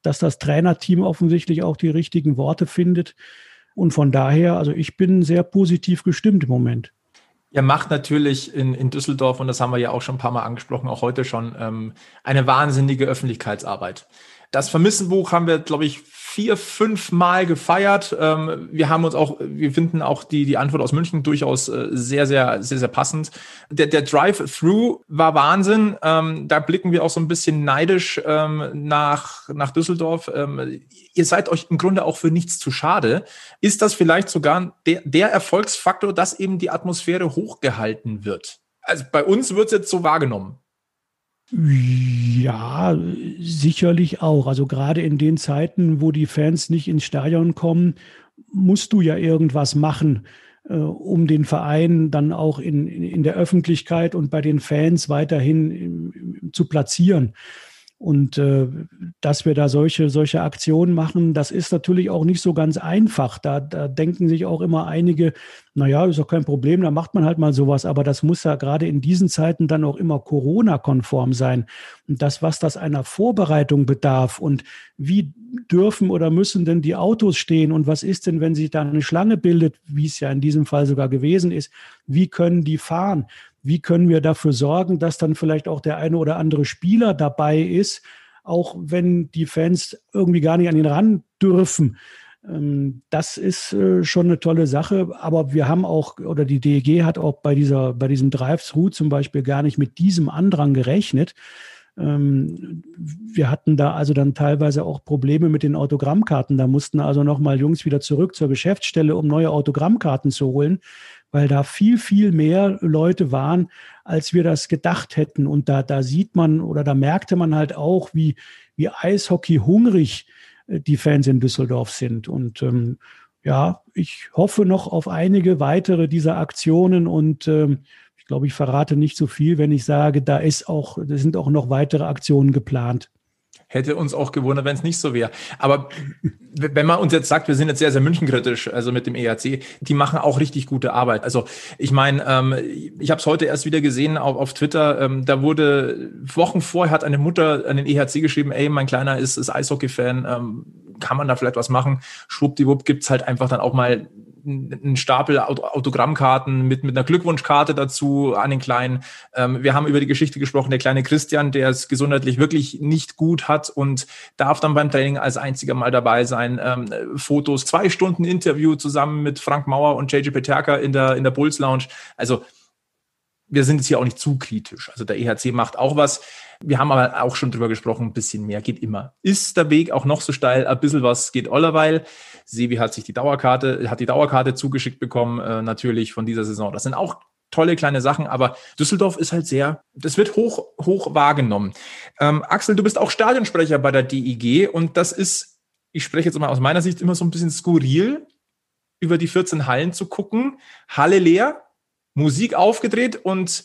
dass das Trainerteam offensichtlich auch die richtigen Worte findet. Und von daher, also ich bin sehr positiv gestimmt im Moment. Ihr macht natürlich in, in Düsseldorf, und das haben wir ja auch schon ein paar Mal angesprochen, auch heute schon, ähm, eine wahnsinnige Öffentlichkeitsarbeit. Das Vermissenbuch haben wir, glaube ich, vier, fünf Mal gefeiert. Ähm, wir haben uns auch, wir finden auch die, die Antwort aus München durchaus äh, sehr, sehr, sehr, sehr passend. Der, der Drive-Through war Wahnsinn. Ähm, da blicken wir auch so ein bisschen neidisch ähm, nach, nach Düsseldorf. Ähm, ihr seid euch im Grunde auch für nichts zu schade. Ist das vielleicht sogar der, der Erfolgsfaktor, dass eben die Atmosphäre hochgehalten wird? Also bei uns wird es jetzt so wahrgenommen. Ja, sicherlich auch. Also gerade in den Zeiten, wo die Fans nicht ins Stadion kommen, musst du ja irgendwas machen, äh, um den Verein dann auch in, in der Öffentlichkeit und bei den Fans weiterhin zu platzieren. Und äh, dass wir da solche, solche Aktionen machen, das ist natürlich auch nicht so ganz einfach. Da, da denken sich auch immer einige, naja, ist doch kein Problem, da macht man halt mal sowas. Aber das muss ja gerade in diesen Zeiten dann auch immer Corona-konform sein. Und das, was das einer Vorbereitung bedarf und wie dürfen oder müssen denn die Autos stehen und was ist denn, wenn sich da eine Schlange bildet, wie es ja in diesem Fall sogar gewesen ist, wie können die fahren? Wie können wir dafür sorgen, dass dann vielleicht auch der eine oder andere Spieler dabei ist, auch wenn die Fans irgendwie gar nicht an ihn ran dürfen. Ähm, das ist äh, schon eine tolle Sache, aber wir haben auch, oder die DEG hat auch bei dieser, bei diesem Drive-Thru zum Beispiel gar nicht mit diesem Andrang gerechnet. Ähm, wir hatten da also dann teilweise auch Probleme mit den Autogrammkarten. Da mussten also nochmal Jungs wieder zurück zur Geschäftsstelle, um neue Autogrammkarten zu holen, weil da viel, viel mehr Leute waren, als wir das gedacht hätten. Und da, da sieht man oder da merkte man halt auch, wie, wie Eishockey hungrig äh, die Fans in Düsseldorf sind. Und ähm, ja, ich hoffe noch auf einige weitere dieser Aktionen und ähm, ich glaube, ich verrate nicht so viel, wenn ich sage, da ist auch, da sind auch noch weitere Aktionen geplant. Hätte uns auch gewundert, wenn es nicht so wäre. Aber wenn man uns jetzt sagt, wir sind jetzt sehr, sehr münchenkritisch, also mit dem ERC, die machen auch richtig gute Arbeit. Also ich meine, ähm, ich habe es heute erst wieder gesehen auf, auf Twitter, ähm, da wurde Wochen vorher hat eine Mutter an den ERC geschrieben, ey, mein Kleiner ist, ist Eishockey-Fan, ähm, kann man da vielleicht was machen? Schwuppdiwupp gibt's halt einfach dann auch mal einen Stapel Autogrammkarten mit, mit einer Glückwunschkarte dazu an den Kleinen. Ähm, wir haben über die Geschichte gesprochen, der kleine Christian, der es gesundheitlich wirklich nicht gut hat und darf dann beim Training als einziger mal dabei sein. Ähm, Fotos, zwei Stunden Interview zusammen mit Frank Mauer und JJ Peterka in der, in der Bulls Lounge. Also wir sind jetzt hier auch nicht zu kritisch. Also der EHC macht auch was. Wir haben aber auch schon drüber gesprochen, ein bisschen mehr geht immer. Ist der Weg auch noch so steil? Ein bisschen was geht allerweil. Sevi hat sich die Dauerkarte, hat die Dauerkarte zugeschickt bekommen, äh, natürlich von dieser Saison. Das sind auch tolle kleine Sachen, aber Düsseldorf ist halt sehr, das wird hoch, hoch wahrgenommen. Ähm, Axel, du bist auch Stadionsprecher bei der DIG und das ist, ich spreche jetzt mal aus meiner Sicht immer so ein bisschen skurril, über die 14 Hallen zu gucken. Halle leer, Musik aufgedreht und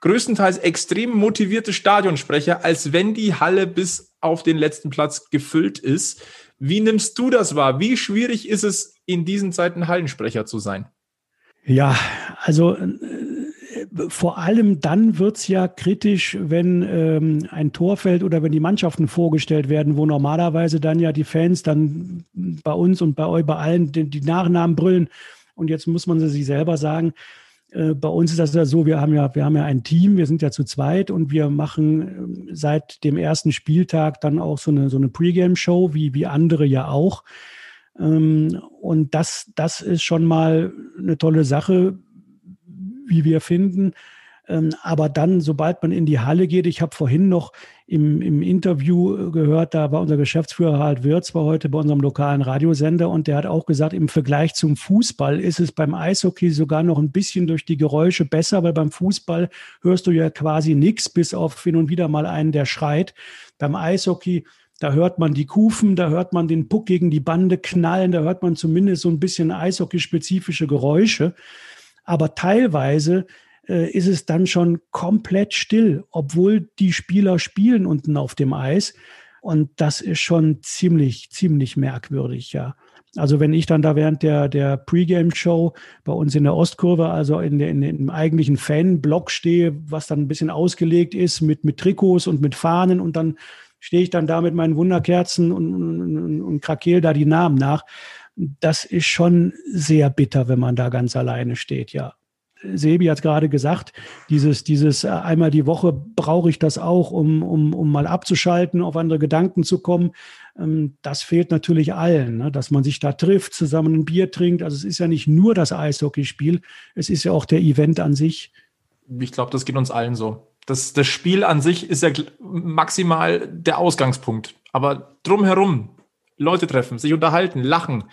größtenteils extrem motivierte Stadionsprecher, als wenn die Halle bis auf den letzten Platz gefüllt ist. Wie nimmst du das wahr? Wie schwierig ist es, in diesen Zeiten Hallensprecher zu sein? Ja, also äh, vor allem dann wird es ja kritisch, wenn ähm, ein Tor fällt oder wenn die Mannschaften vorgestellt werden, wo normalerweise dann ja die Fans dann bei uns und bei euch, bei allen die, die Nachnamen brüllen. Und jetzt muss man sie sich selber sagen, äh, bei uns ist das ja so, wir haben ja, wir haben ja ein Team, wir sind ja zu zweit und wir machen ähm, seit dem ersten Spieltag dann auch so eine, so eine Pre-Game-Show, wie, wie andere ja auch. Ähm, und das, das ist schon mal eine tolle Sache, wie wir finden. Ähm, aber dann, sobald man in die Halle geht, ich habe vorhin noch im, im Interview gehört, da war unser Geschäftsführer Harald Wirz, war heute bei unserem lokalen Radiosender und der hat auch gesagt, im Vergleich zum Fußball ist es beim Eishockey sogar noch ein bisschen durch die Geräusche besser, weil beim Fußball hörst du ja quasi nichts, bis auf hin und wieder mal einen, der schreit. Beim Eishockey da hört man die Kufen, da hört man den Puck gegen die Bande knallen, da hört man zumindest so ein bisschen eishockeyspezifische Geräusche. Aber teilweise äh, ist es dann schon komplett still, obwohl die Spieler spielen unten auf dem Eis. Und das ist schon ziemlich, ziemlich merkwürdig, ja. Also wenn ich dann da während der, der Pre-Game-Show bei uns in der Ostkurve, also in, der, in dem eigentlichen Fan-Block stehe, was dann ein bisschen ausgelegt ist mit, mit Trikots und mit Fahnen und dann stehe ich dann da mit meinen Wunderkerzen und, und, und krakel da die Namen nach. Das ist schon sehr bitter, wenn man da ganz alleine steht, ja. Sebi hat gerade gesagt, dieses, dieses äh, einmal die Woche brauche ich das auch, um, um, um mal abzuschalten, auf andere Gedanken zu kommen. Ähm, das fehlt natürlich allen, ne? dass man sich da trifft, zusammen ein Bier trinkt. Also es ist ja nicht nur das Eishockeyspiel, es ist ja auch der Event an sich. Ich glaube, das geht uns allen so. Das, das Spiel an sich ist ja maximal der Ausgangspunkt. Aber drumherum, Leute treffen, sich unterhalten, lachen,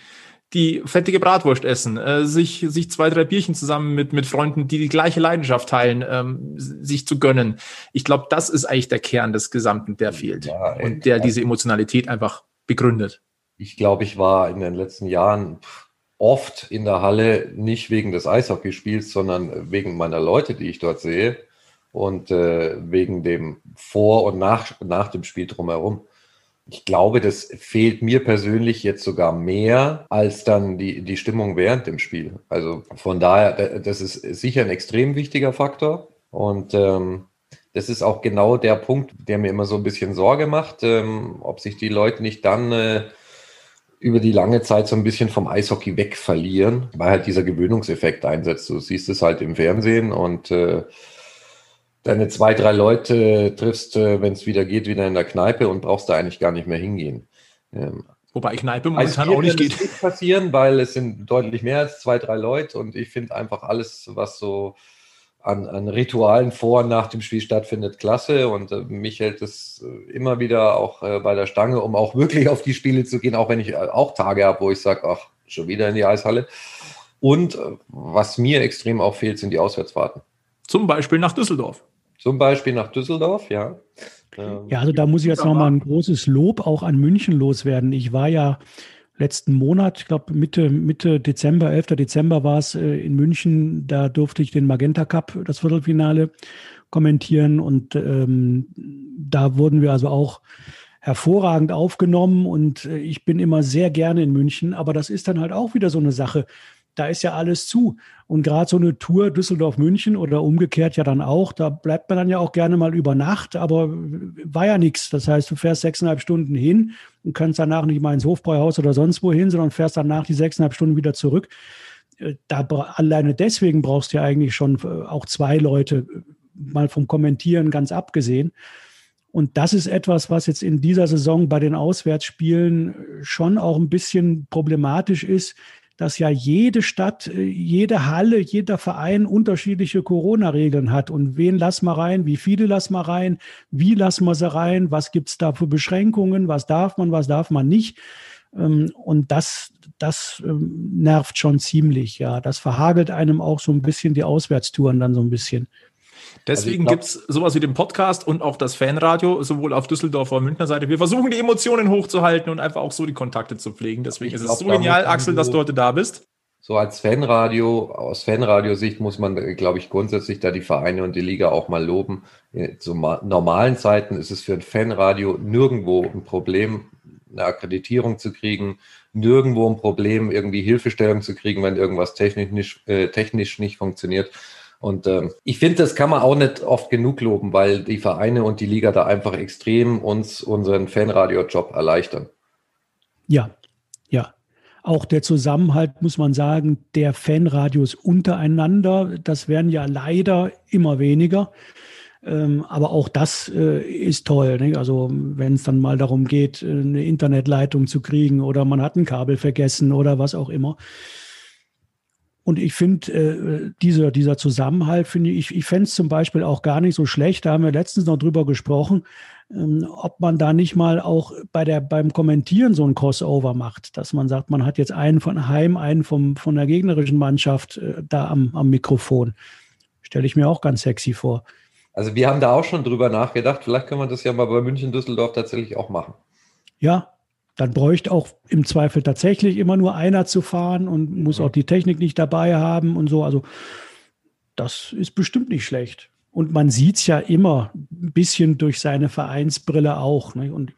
die fettige Bratwurst essen, äh, sich, sich zwei, drei Bierchen zusammen mit, mit Freunden, die die gleiche Leidenschaft teilen, ähm, sich zu gönnen. Ich glaube, das ist eigentlich der Kern des Gesamten, der fehlt ja, und der diese Emotionalität einfach begründet. Ich glaube, ich war in den letzten Jahren oft in der Halle nicht wegen des Eishockeyspiels, sondern wegen meiner Leute, die ich dort sehe und äh, wegen dem Vor- und nach, nach dem Spiel drumherum. Ich glaube, das fehlt mir persönlich jetzt sogar mehr als dann die, die Stimmung während dem Spiel. Also von daher, das ist sicher ein extrem wichtiger Faktor. Und ähm, das ist auch genau der Punkt, der mir immer so ein bisschen Sorge macht, ähm, ob sich die Leute nicht dann äh, über die lange Zeit so ein bisschen vom Eishockey weg verlieren, weil halt dieser Gewöhnungseffekt einsetzt. Du siehst es halt im Fernsehen und äh, deine zwei, drei Leute triffst, äh, wenn es wieder geht, wieder in der Kneipe und brauchst da eigentlich gar nicht mehr hingehen. Ähm, Wobei Kneipe momentan auch nicht geht. Nicht passieren, weil es sind deutlich mehr als zwei, drei Leute und ich finde einfach alles, was so an, an Ritualen vor und nach dem Spiel stattfindet, klasse. Und äh, mich hält es äh, immer wieder auch äh, bei der Stange, um auch wirklich auf die Spiele zu gehen, auch wenn ich äh, auch Tage habe, wo ich sage, ach, schon wieder in die Eishalle. Und was mir extrem auch fehlt, sind die Auswärtsfahrten. Zum Beispiel nach Düsseldorf. Zum Beispiel nach Düsseldorf, ja. Ähm, ja, also da muss ich jetzt nochmal ein großes Lob auch an München loswerden. Ich war ja letzten Monat, ich glaube Mitte, Mitte Dezember, 11. Dezember war es äh, in München, da durfte ich den Magenta Cup, das Viertelfinale, kommentieren und ähm, da wurden wir also auch hervorragend aufgenommen und äh, ich bin immer sehr gerne in München, aber das ist dann halt auch wieder so eine Sache da ist ja alles zu. Und gerade so eine Tour Düsseldorf-München oder umgekehrt ja dann auch, da bleibt man dann ja auch gerne mal über Nacht, aber war ja nichts. Das heißt, du fährst sechseinhalb Stunden hin und kannst danach nicht mal ins Hofbräuhaus oder sonst wohin, sondern fährst danach die sechseinhalb Stunden wieder zurück. Äh, da alleine deswegen brauchst du ja eigentlich schon äh, auch zwei Leute, äh, mal vom Kommentieren ganz abgesehen. Und das ist etwas, was jetzt in dieser Saison bei den Auswärtsspielen schon auch ein bisschen problematisch ist dass ja jede Stadt, äh, jede Halle, jeder Verein unterschiedliche Corona-Regeln hat. Und wen lassen wir rein? Wie viele lassen wir rein? Wie lassen wir sie rein? Was gibt es da für Beschränkungen? Was darf man, was darf man nicht? Ähm, und das, das ähm, nervt schon ziemlich, ja. Das verhagelt einem auch so ein bisschen die Auswärtstouren dann so ein bisschen. Deswegen also gibt es sowas wie den Podcast und auch das Fanradio, sowohl auf Düsseldorfer und Münchner Seite. Wir versuchen die Emotionen hochzuhalten und einfach auch so die Kontakte zu pflegen. Deswegen ist es so genial, Axel, dass du heute da bist. So als Fanradio, aus Fanradiosicht muss man, glaube ich, grundsätzlich da die Vereine und die Liga auch mal loben. Zu normalen Zeiten ist es für ein Fanradio nirgendwo ein Problem, eine Akkreditierung zu kriegen, nirgendwo ein Problem, irgendwie Hilfestellung zu kriegen, wenn irgendwas technisch äh, technisch nicht funktioniert. Und ähm, ich finde, das kann man auch nicht oft genug loben, weil die Vereine und die Liga da einfach extrem uns unseren Fanradio-Job erleichtern. Ja, ja. Auch der Zusammenhalt, muss man sagen, der Fanradios untereinander, das werden ja leider immer weniger. Ähm, aber auch das äh, ist toll. Ne? Also wenn es dann mal darum geht, eine Internetleitung zu kriegen oder man hat ein Kabel vergessen oder was auch immer. Und ich finde, äh, dieser, dieser Zusammenhalt, finde ich, ich fände es zum Beispiel auch gar nicht so schlecht. Da haben wir letztens noch drüber gesprochen, ähm, ob man da nicht mal auch bei der, beim Kommentieren so ein Crossover macht, dass man sagt, man hat jetzt einen von Heim, einen vom, von der gegnerischen Mannschaft äh, da am, am Mikrofon. Stelle ich mir auch ganz sexy vor. Also wir haben da auch schon drüber nachgedacht. Vielleicht können wir das ja mal bei München, Düsseldorf tatsächlich auch machen. Ja, dann bräuchte auch im Zweifel tatsächlich immer nur einer zu fahren und muss auch die Technik nicht dabei haben und so. Also das ist bestimmt nicht schlecht. Und man sieht es ja immer ein bisschen durch seine Vereinsbrille auch. Ne? Und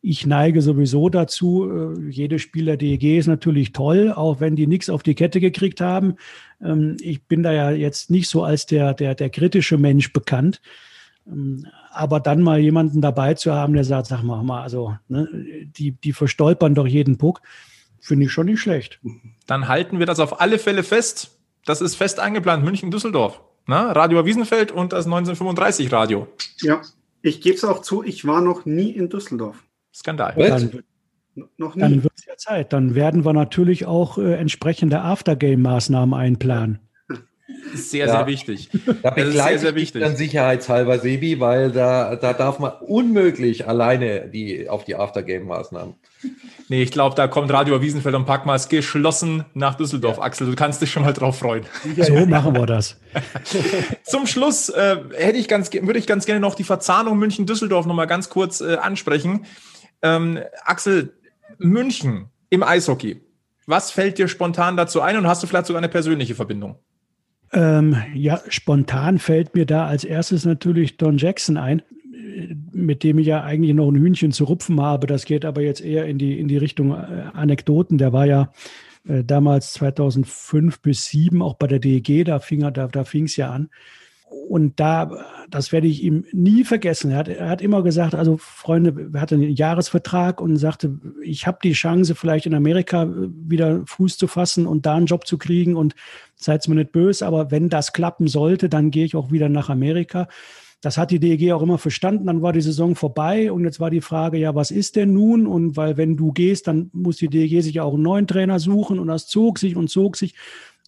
ich neige sowieso dazu, äh, jede Spieler DEG ist natürlich toll, auch wenn die nichts auf die Kette gekriegt haben. Ähm, ich bin da ja jetzt nicht so als der, der, der kritische Mensch bekannt. Ähm, aber dann mal jemanden dabei zu haben, der sagt, sag mal, mal also ne, die, die verstolpern doch jeden Puck, finde ich schon nicht schlecht. Dann halten wir das auf alle Fälle fest. Das ist fest eingeplant, München-Düsseldorf. Ne? Radio Wiesenfeld und das 1935 Radio. Ja, ich gebe es auch zu, ich war noch nie in Düsseldorf. Skandal. Dann, noch nie. Dann wird es ja Zeit. Dann werden wir natürlich auch äh, entsprechende Aftergame-Maßnahmen einplanen sehr, ja. sehr wichtig. Da begleite sehr, sehr wichtig. dann sicherheitshalber, Sebi, weil da, da darf man unmöglich alleine die, auf die Aftergame-Maßnahmen. Nee, ich glaube, da kommt Radio Wiesenfeld und Packmas geschlossen nach Düsseldorf. Ja. Axel, du kannst dich schon mal drauf freuen. So machen wir das. Zum Schluss äh, hätte ich ganz, würde ich ganz gerne noch die Verzahnung München-Düsseldorf noch mal ganz kurz äh, ansprechen. Ähm, Axel, München im Eishockey. Was fällt dir spontan dazu ein und hast du vielleicht sogar eine persönliche Verbindung? Ähm, ja, spontan fällt mir da als erstes natürlich Don Jackson ein, mit dem ich ja eigentlich noch ein Hühnchen zu rupfen habe. Das geht aber jetzt eher in die, in die Richtung äh, Anekdoten. Der war ja äh, damals 2005 bis 2007 auch bei der DEG, da fing da, da fing es ja an. Und da, das werde ich ihm nie vergessen. Er hat, er hat immer gesagt, also Freunde, er hatte einen Jahresvertrag und sagte, ich habe die Chance, vielleicht in Amerika wieder Fuß zu fassen und da einen Job zu kriegen und seid mir nicht böse, aber wenn das klappen sollte, dann gehe ich auch wieder nach Amerika. Das hat die DEG auch immer verstanden. Dann war die Saison vorbei und jetzt war die Frage, ja, was ist denn nun? Und weil wenn du gehst, dann muss die DEG sich auch einen neuen Trainer suchen und das zog sich und zog sich.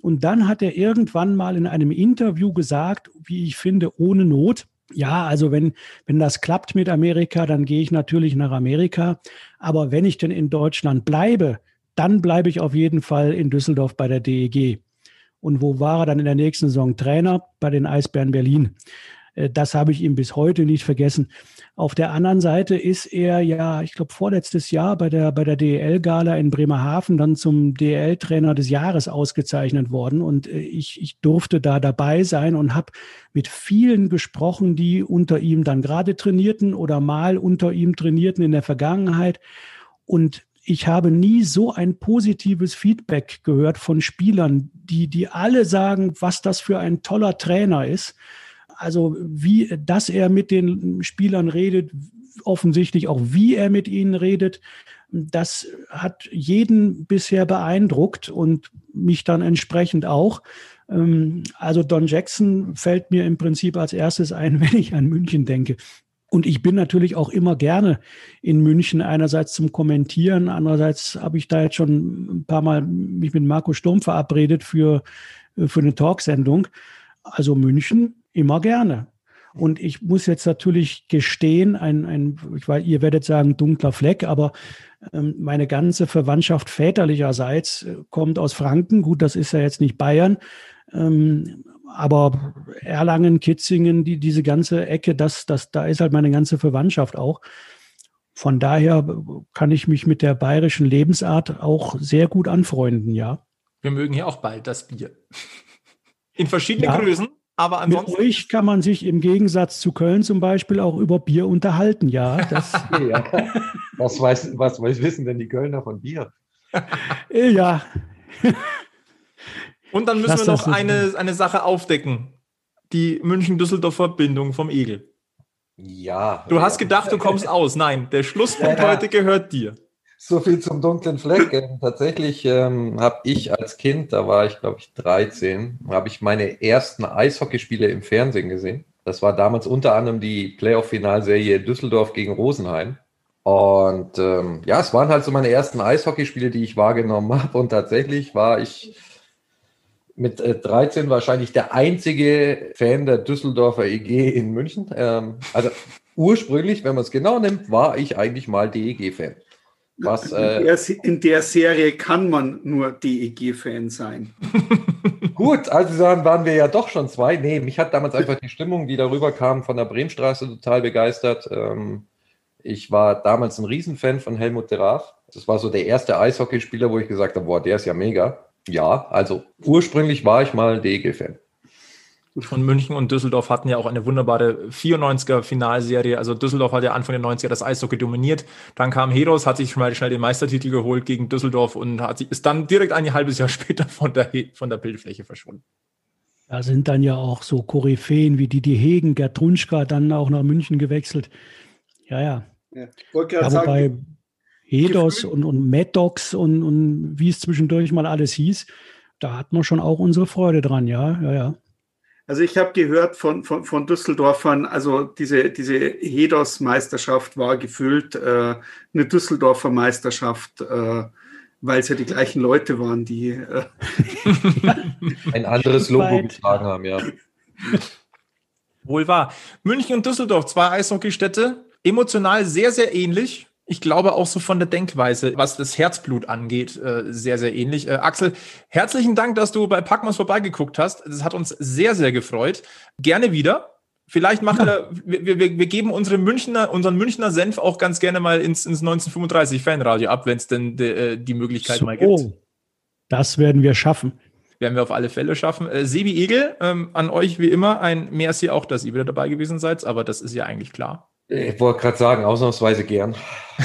Und dann hat er irgendwann mal in einem Interview gesagt, wie ich finde, ohne Not, ja, also wenn, wenn das klappt mit Amerika, dann gehe ich natürlich nach Amerika. Aber wenn ich denn in Deutschland bleibe, dann bleibe ich auf jeden Fall in Düsseldorf bei der DEG. Und wo war er dann in der nächsten Saison? Trainer bei den Eisbären Berlin. Äh, das habe ich ihm bis heute nicht vergessen. Auf der anderen Seite ist er ja, ich glaube, vorletztes Jahr bei der, bei der DEL-Gala in Bremerhaven dann zum DEL-Trainer des Jahres ausgezeichnet worden. Und äh, ich, ich durfte da dabei sein und habe mit vielen gesprochen, die unter ihm dann gerade trainierten oder mal unter ihm trainierten in der Vergangenheit. Und ich habe nie so ein positives Feedback gehört von Spielern, die, die alle sagen, was das für ein toller Trainer ist. Also wie, dass er mit den Spielern redet, offensichtlich auch wie er mit ihnen redet, das hat jeden bisher beeindruckt und mich dann entsprechend auch. Ähm, also Don Jackson fällt mir im Prinzip als erstes ein, wenn ich an München denke. Und ich bin natürlich auch immer gerne in München, einerseits zum Kommentieren, andererseits habe ich da jetzt schon ein paar Mal mich mit Marco Sturm verabredet für, für eine Talksendung. Also München immer gerne. Und ich muss jetzt natürlich gestehen, ein, ein ich weiß, ihr werdet sagen, dunkler Fleck, aber ähm, meine ganze Verwandtschaft väterlicherseits äh, kommt aus Franken. Gut, das ist ja jetzt nicht Bayern. Ähm, aber Erlangen, Kitzingen, die, diese ganze Ecke, das, das, da ist halt meine ganze Verwandtschaft auch. Von daher kann ich mich mit der bayerischen Lebensart auch sehr gut anfreunden, ja. Wir mögen hier auch bald das Bier. In verschiedenen ja. Größen. Aber ansonsten. Mit euch kann man sich im Gegensatz zu Köln zum Beispiel auch über Bier unterhalten, ja. Das ja. Was, weiß, was weiß, wissen denn die Kölner von Bier? Äh, ja. Und dann müssen Lass wir noch eine, eine Sache aufdecken. Die München-Düsseldorf-Verbindung vom Egel. Ja. Du hast gedacht, du kommst aus. Nein, der Schlusspunkt ja, ja. heute gehört dir. So viel zum dunklen Fleck. Ähm, tatsächlich ähm, habe ich als Kind, da war ich glaube ich 13, habe ich meine ersten Eishockeyspiele im Fernsehen gesehen. Das war damals unter anderem die Playoff-Finalserie Düsseldorf gegen Rosenheim. Und ähm, ja, es waren halt so meine ersten Eishockeyspiele, die ich wahrgenommen habe. Und tatsächlich war ich mit äh, 13 wahrscheinlich der einzige Fan der Düsseldorfer EG in München. Ähm, also ursprünglich, wenn man es genau nimmt, war ich eigentlich mal DEG-Fan. Was, äh, in, der, in, der, Serie kann man nur DEG-Fan sein. Gut, also dann waren wir ja doch schon zwei. Nee, mich hat damals einfach die Stimmung, die darüber kam, von der Bremenstraße total begeistert. Ähm, ich war damals ein Riesenfan von Helmut de Raaf. Das war so der erste Eishockeyspieler, wo ich gesagt habe, boah, der ist ja mega. Ja, also ursprünglich war ich mal DEG-Fan von München und Düsseldorf hatten ja auch eine wunderbare 94er Finalserie. Also Düsseldorf hat ja Anfang der 90er das Eishockey dominiert. Dann kam Heros, hat sich schnell, schnell den Meistertitel geholt gegen Düsseldorf und hat sich, ist dann direkt ein halbes Jahr später von der, von der Bildfläche verschwunden. Da sind dann ja auch so Koryphäen wie Didi Hegen, Gerd Trunschka dann auch nach München gewechselt. Ja, ja. ja, ja wobei Hedos und, und Maddox und, und wie es zwischendurch mal alles hieß, da hat man schon auch unsere Freude dran, ja, ja, ja. Also ich habe gehört von, von, von Düsseldorfern, also diese, diese Hedos-Meisterschaft war gefüllt, äh, eine Düsseldorfer Meisterschaft, äh, weil es ja die gleichen Leute waren, die äh ein anderes Logo getragen haben, ja. Wohl wahr. München und Düsseldorf, zwei Eishockeystädte, emotional sehr, sehr ähnlich ich glaube auch so von der Denkweise, was das Herzblut angeht, äh, sehr, sehr ähnlich. Äh, Axel, herzlichen Dank, dass du bei Packmas vorbeigeguckt hast. Das hat uns sehr, sehr gefreut. Gerne wieder. Vielleicht machen ja. wir, wir, wir, geben unsere Münchner, unseren Münchner Senf auch ganz gerne mal ins, ins 1935 Fanradio ab, wenn es denn de, äh, die Möglichkeit so, mal gibt. Das werden wir schaffen. Werden wir auf alle Fälle schaffen. Äh, Sebi Egel, ähm, an euch wie immer ein Merci auch, dass ihr wieder dabei gewesen seid, aber das ist ja eigentlich klar. Ich wollte gerade sagen, ausnahmsweise gern.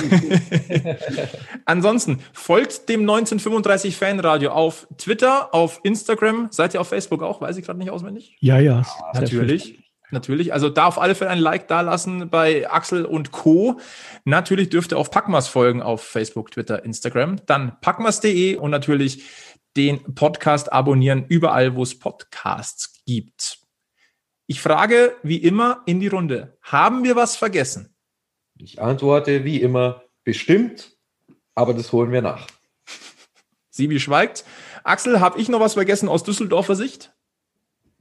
Ansonsten folgt dem 1935 Fanradio auf Twitter, auf Instagram. Seid ihr auf Facebook auch? Weiß ich gerade nicht auswendig. Ja, ja. Natürlich. Natürlich. Also da auf alle Fälle ein Like dalassen bei Axel und Co. Natürlich dürft ihr auf Packmas folgen auf Facebook, Twitter, Instagram. Dann packmas.de und natürlich den Podcast abonnieren überall, wo es Podcasts gibt. Ich frage wie immer in die Runde. Haben wir was vergessen? Ich antworte wie immer bestimmt, aber das holen wir nach. Sibi schweigt. Axel, habe ich noch was vergessen aus Düsseldorfer Sicht?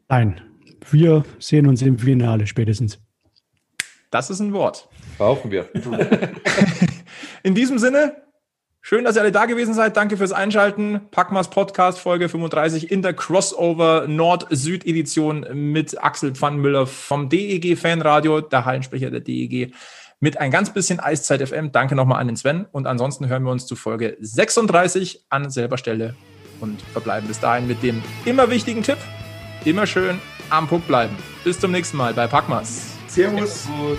Nein, wir sehen uns im Finale spätestens. Das ist ein Wort. Brauchen wir. In diesem Sinne, Schön, dass ihr alle da gewesen seid. Danke fürs Einschalten. Packmas Podcast Folge 35 in der Crossover Nord-Süd Edition mit Axel Pfannmüller vom DEG Fanradio, der Hallensprecher der DEG, mit ein ganz bisschen Eiszeit FM. Danke nochmal an den Sven. Und ansonsten hören wir uns zu Folge 36 an selber Stelle und verbleiben bis dahin mit dem immer wichtigen Tipp. Immer schön am Puck bleiben. Bis zum nächsten Mal bei Packmas. Servus. Gut.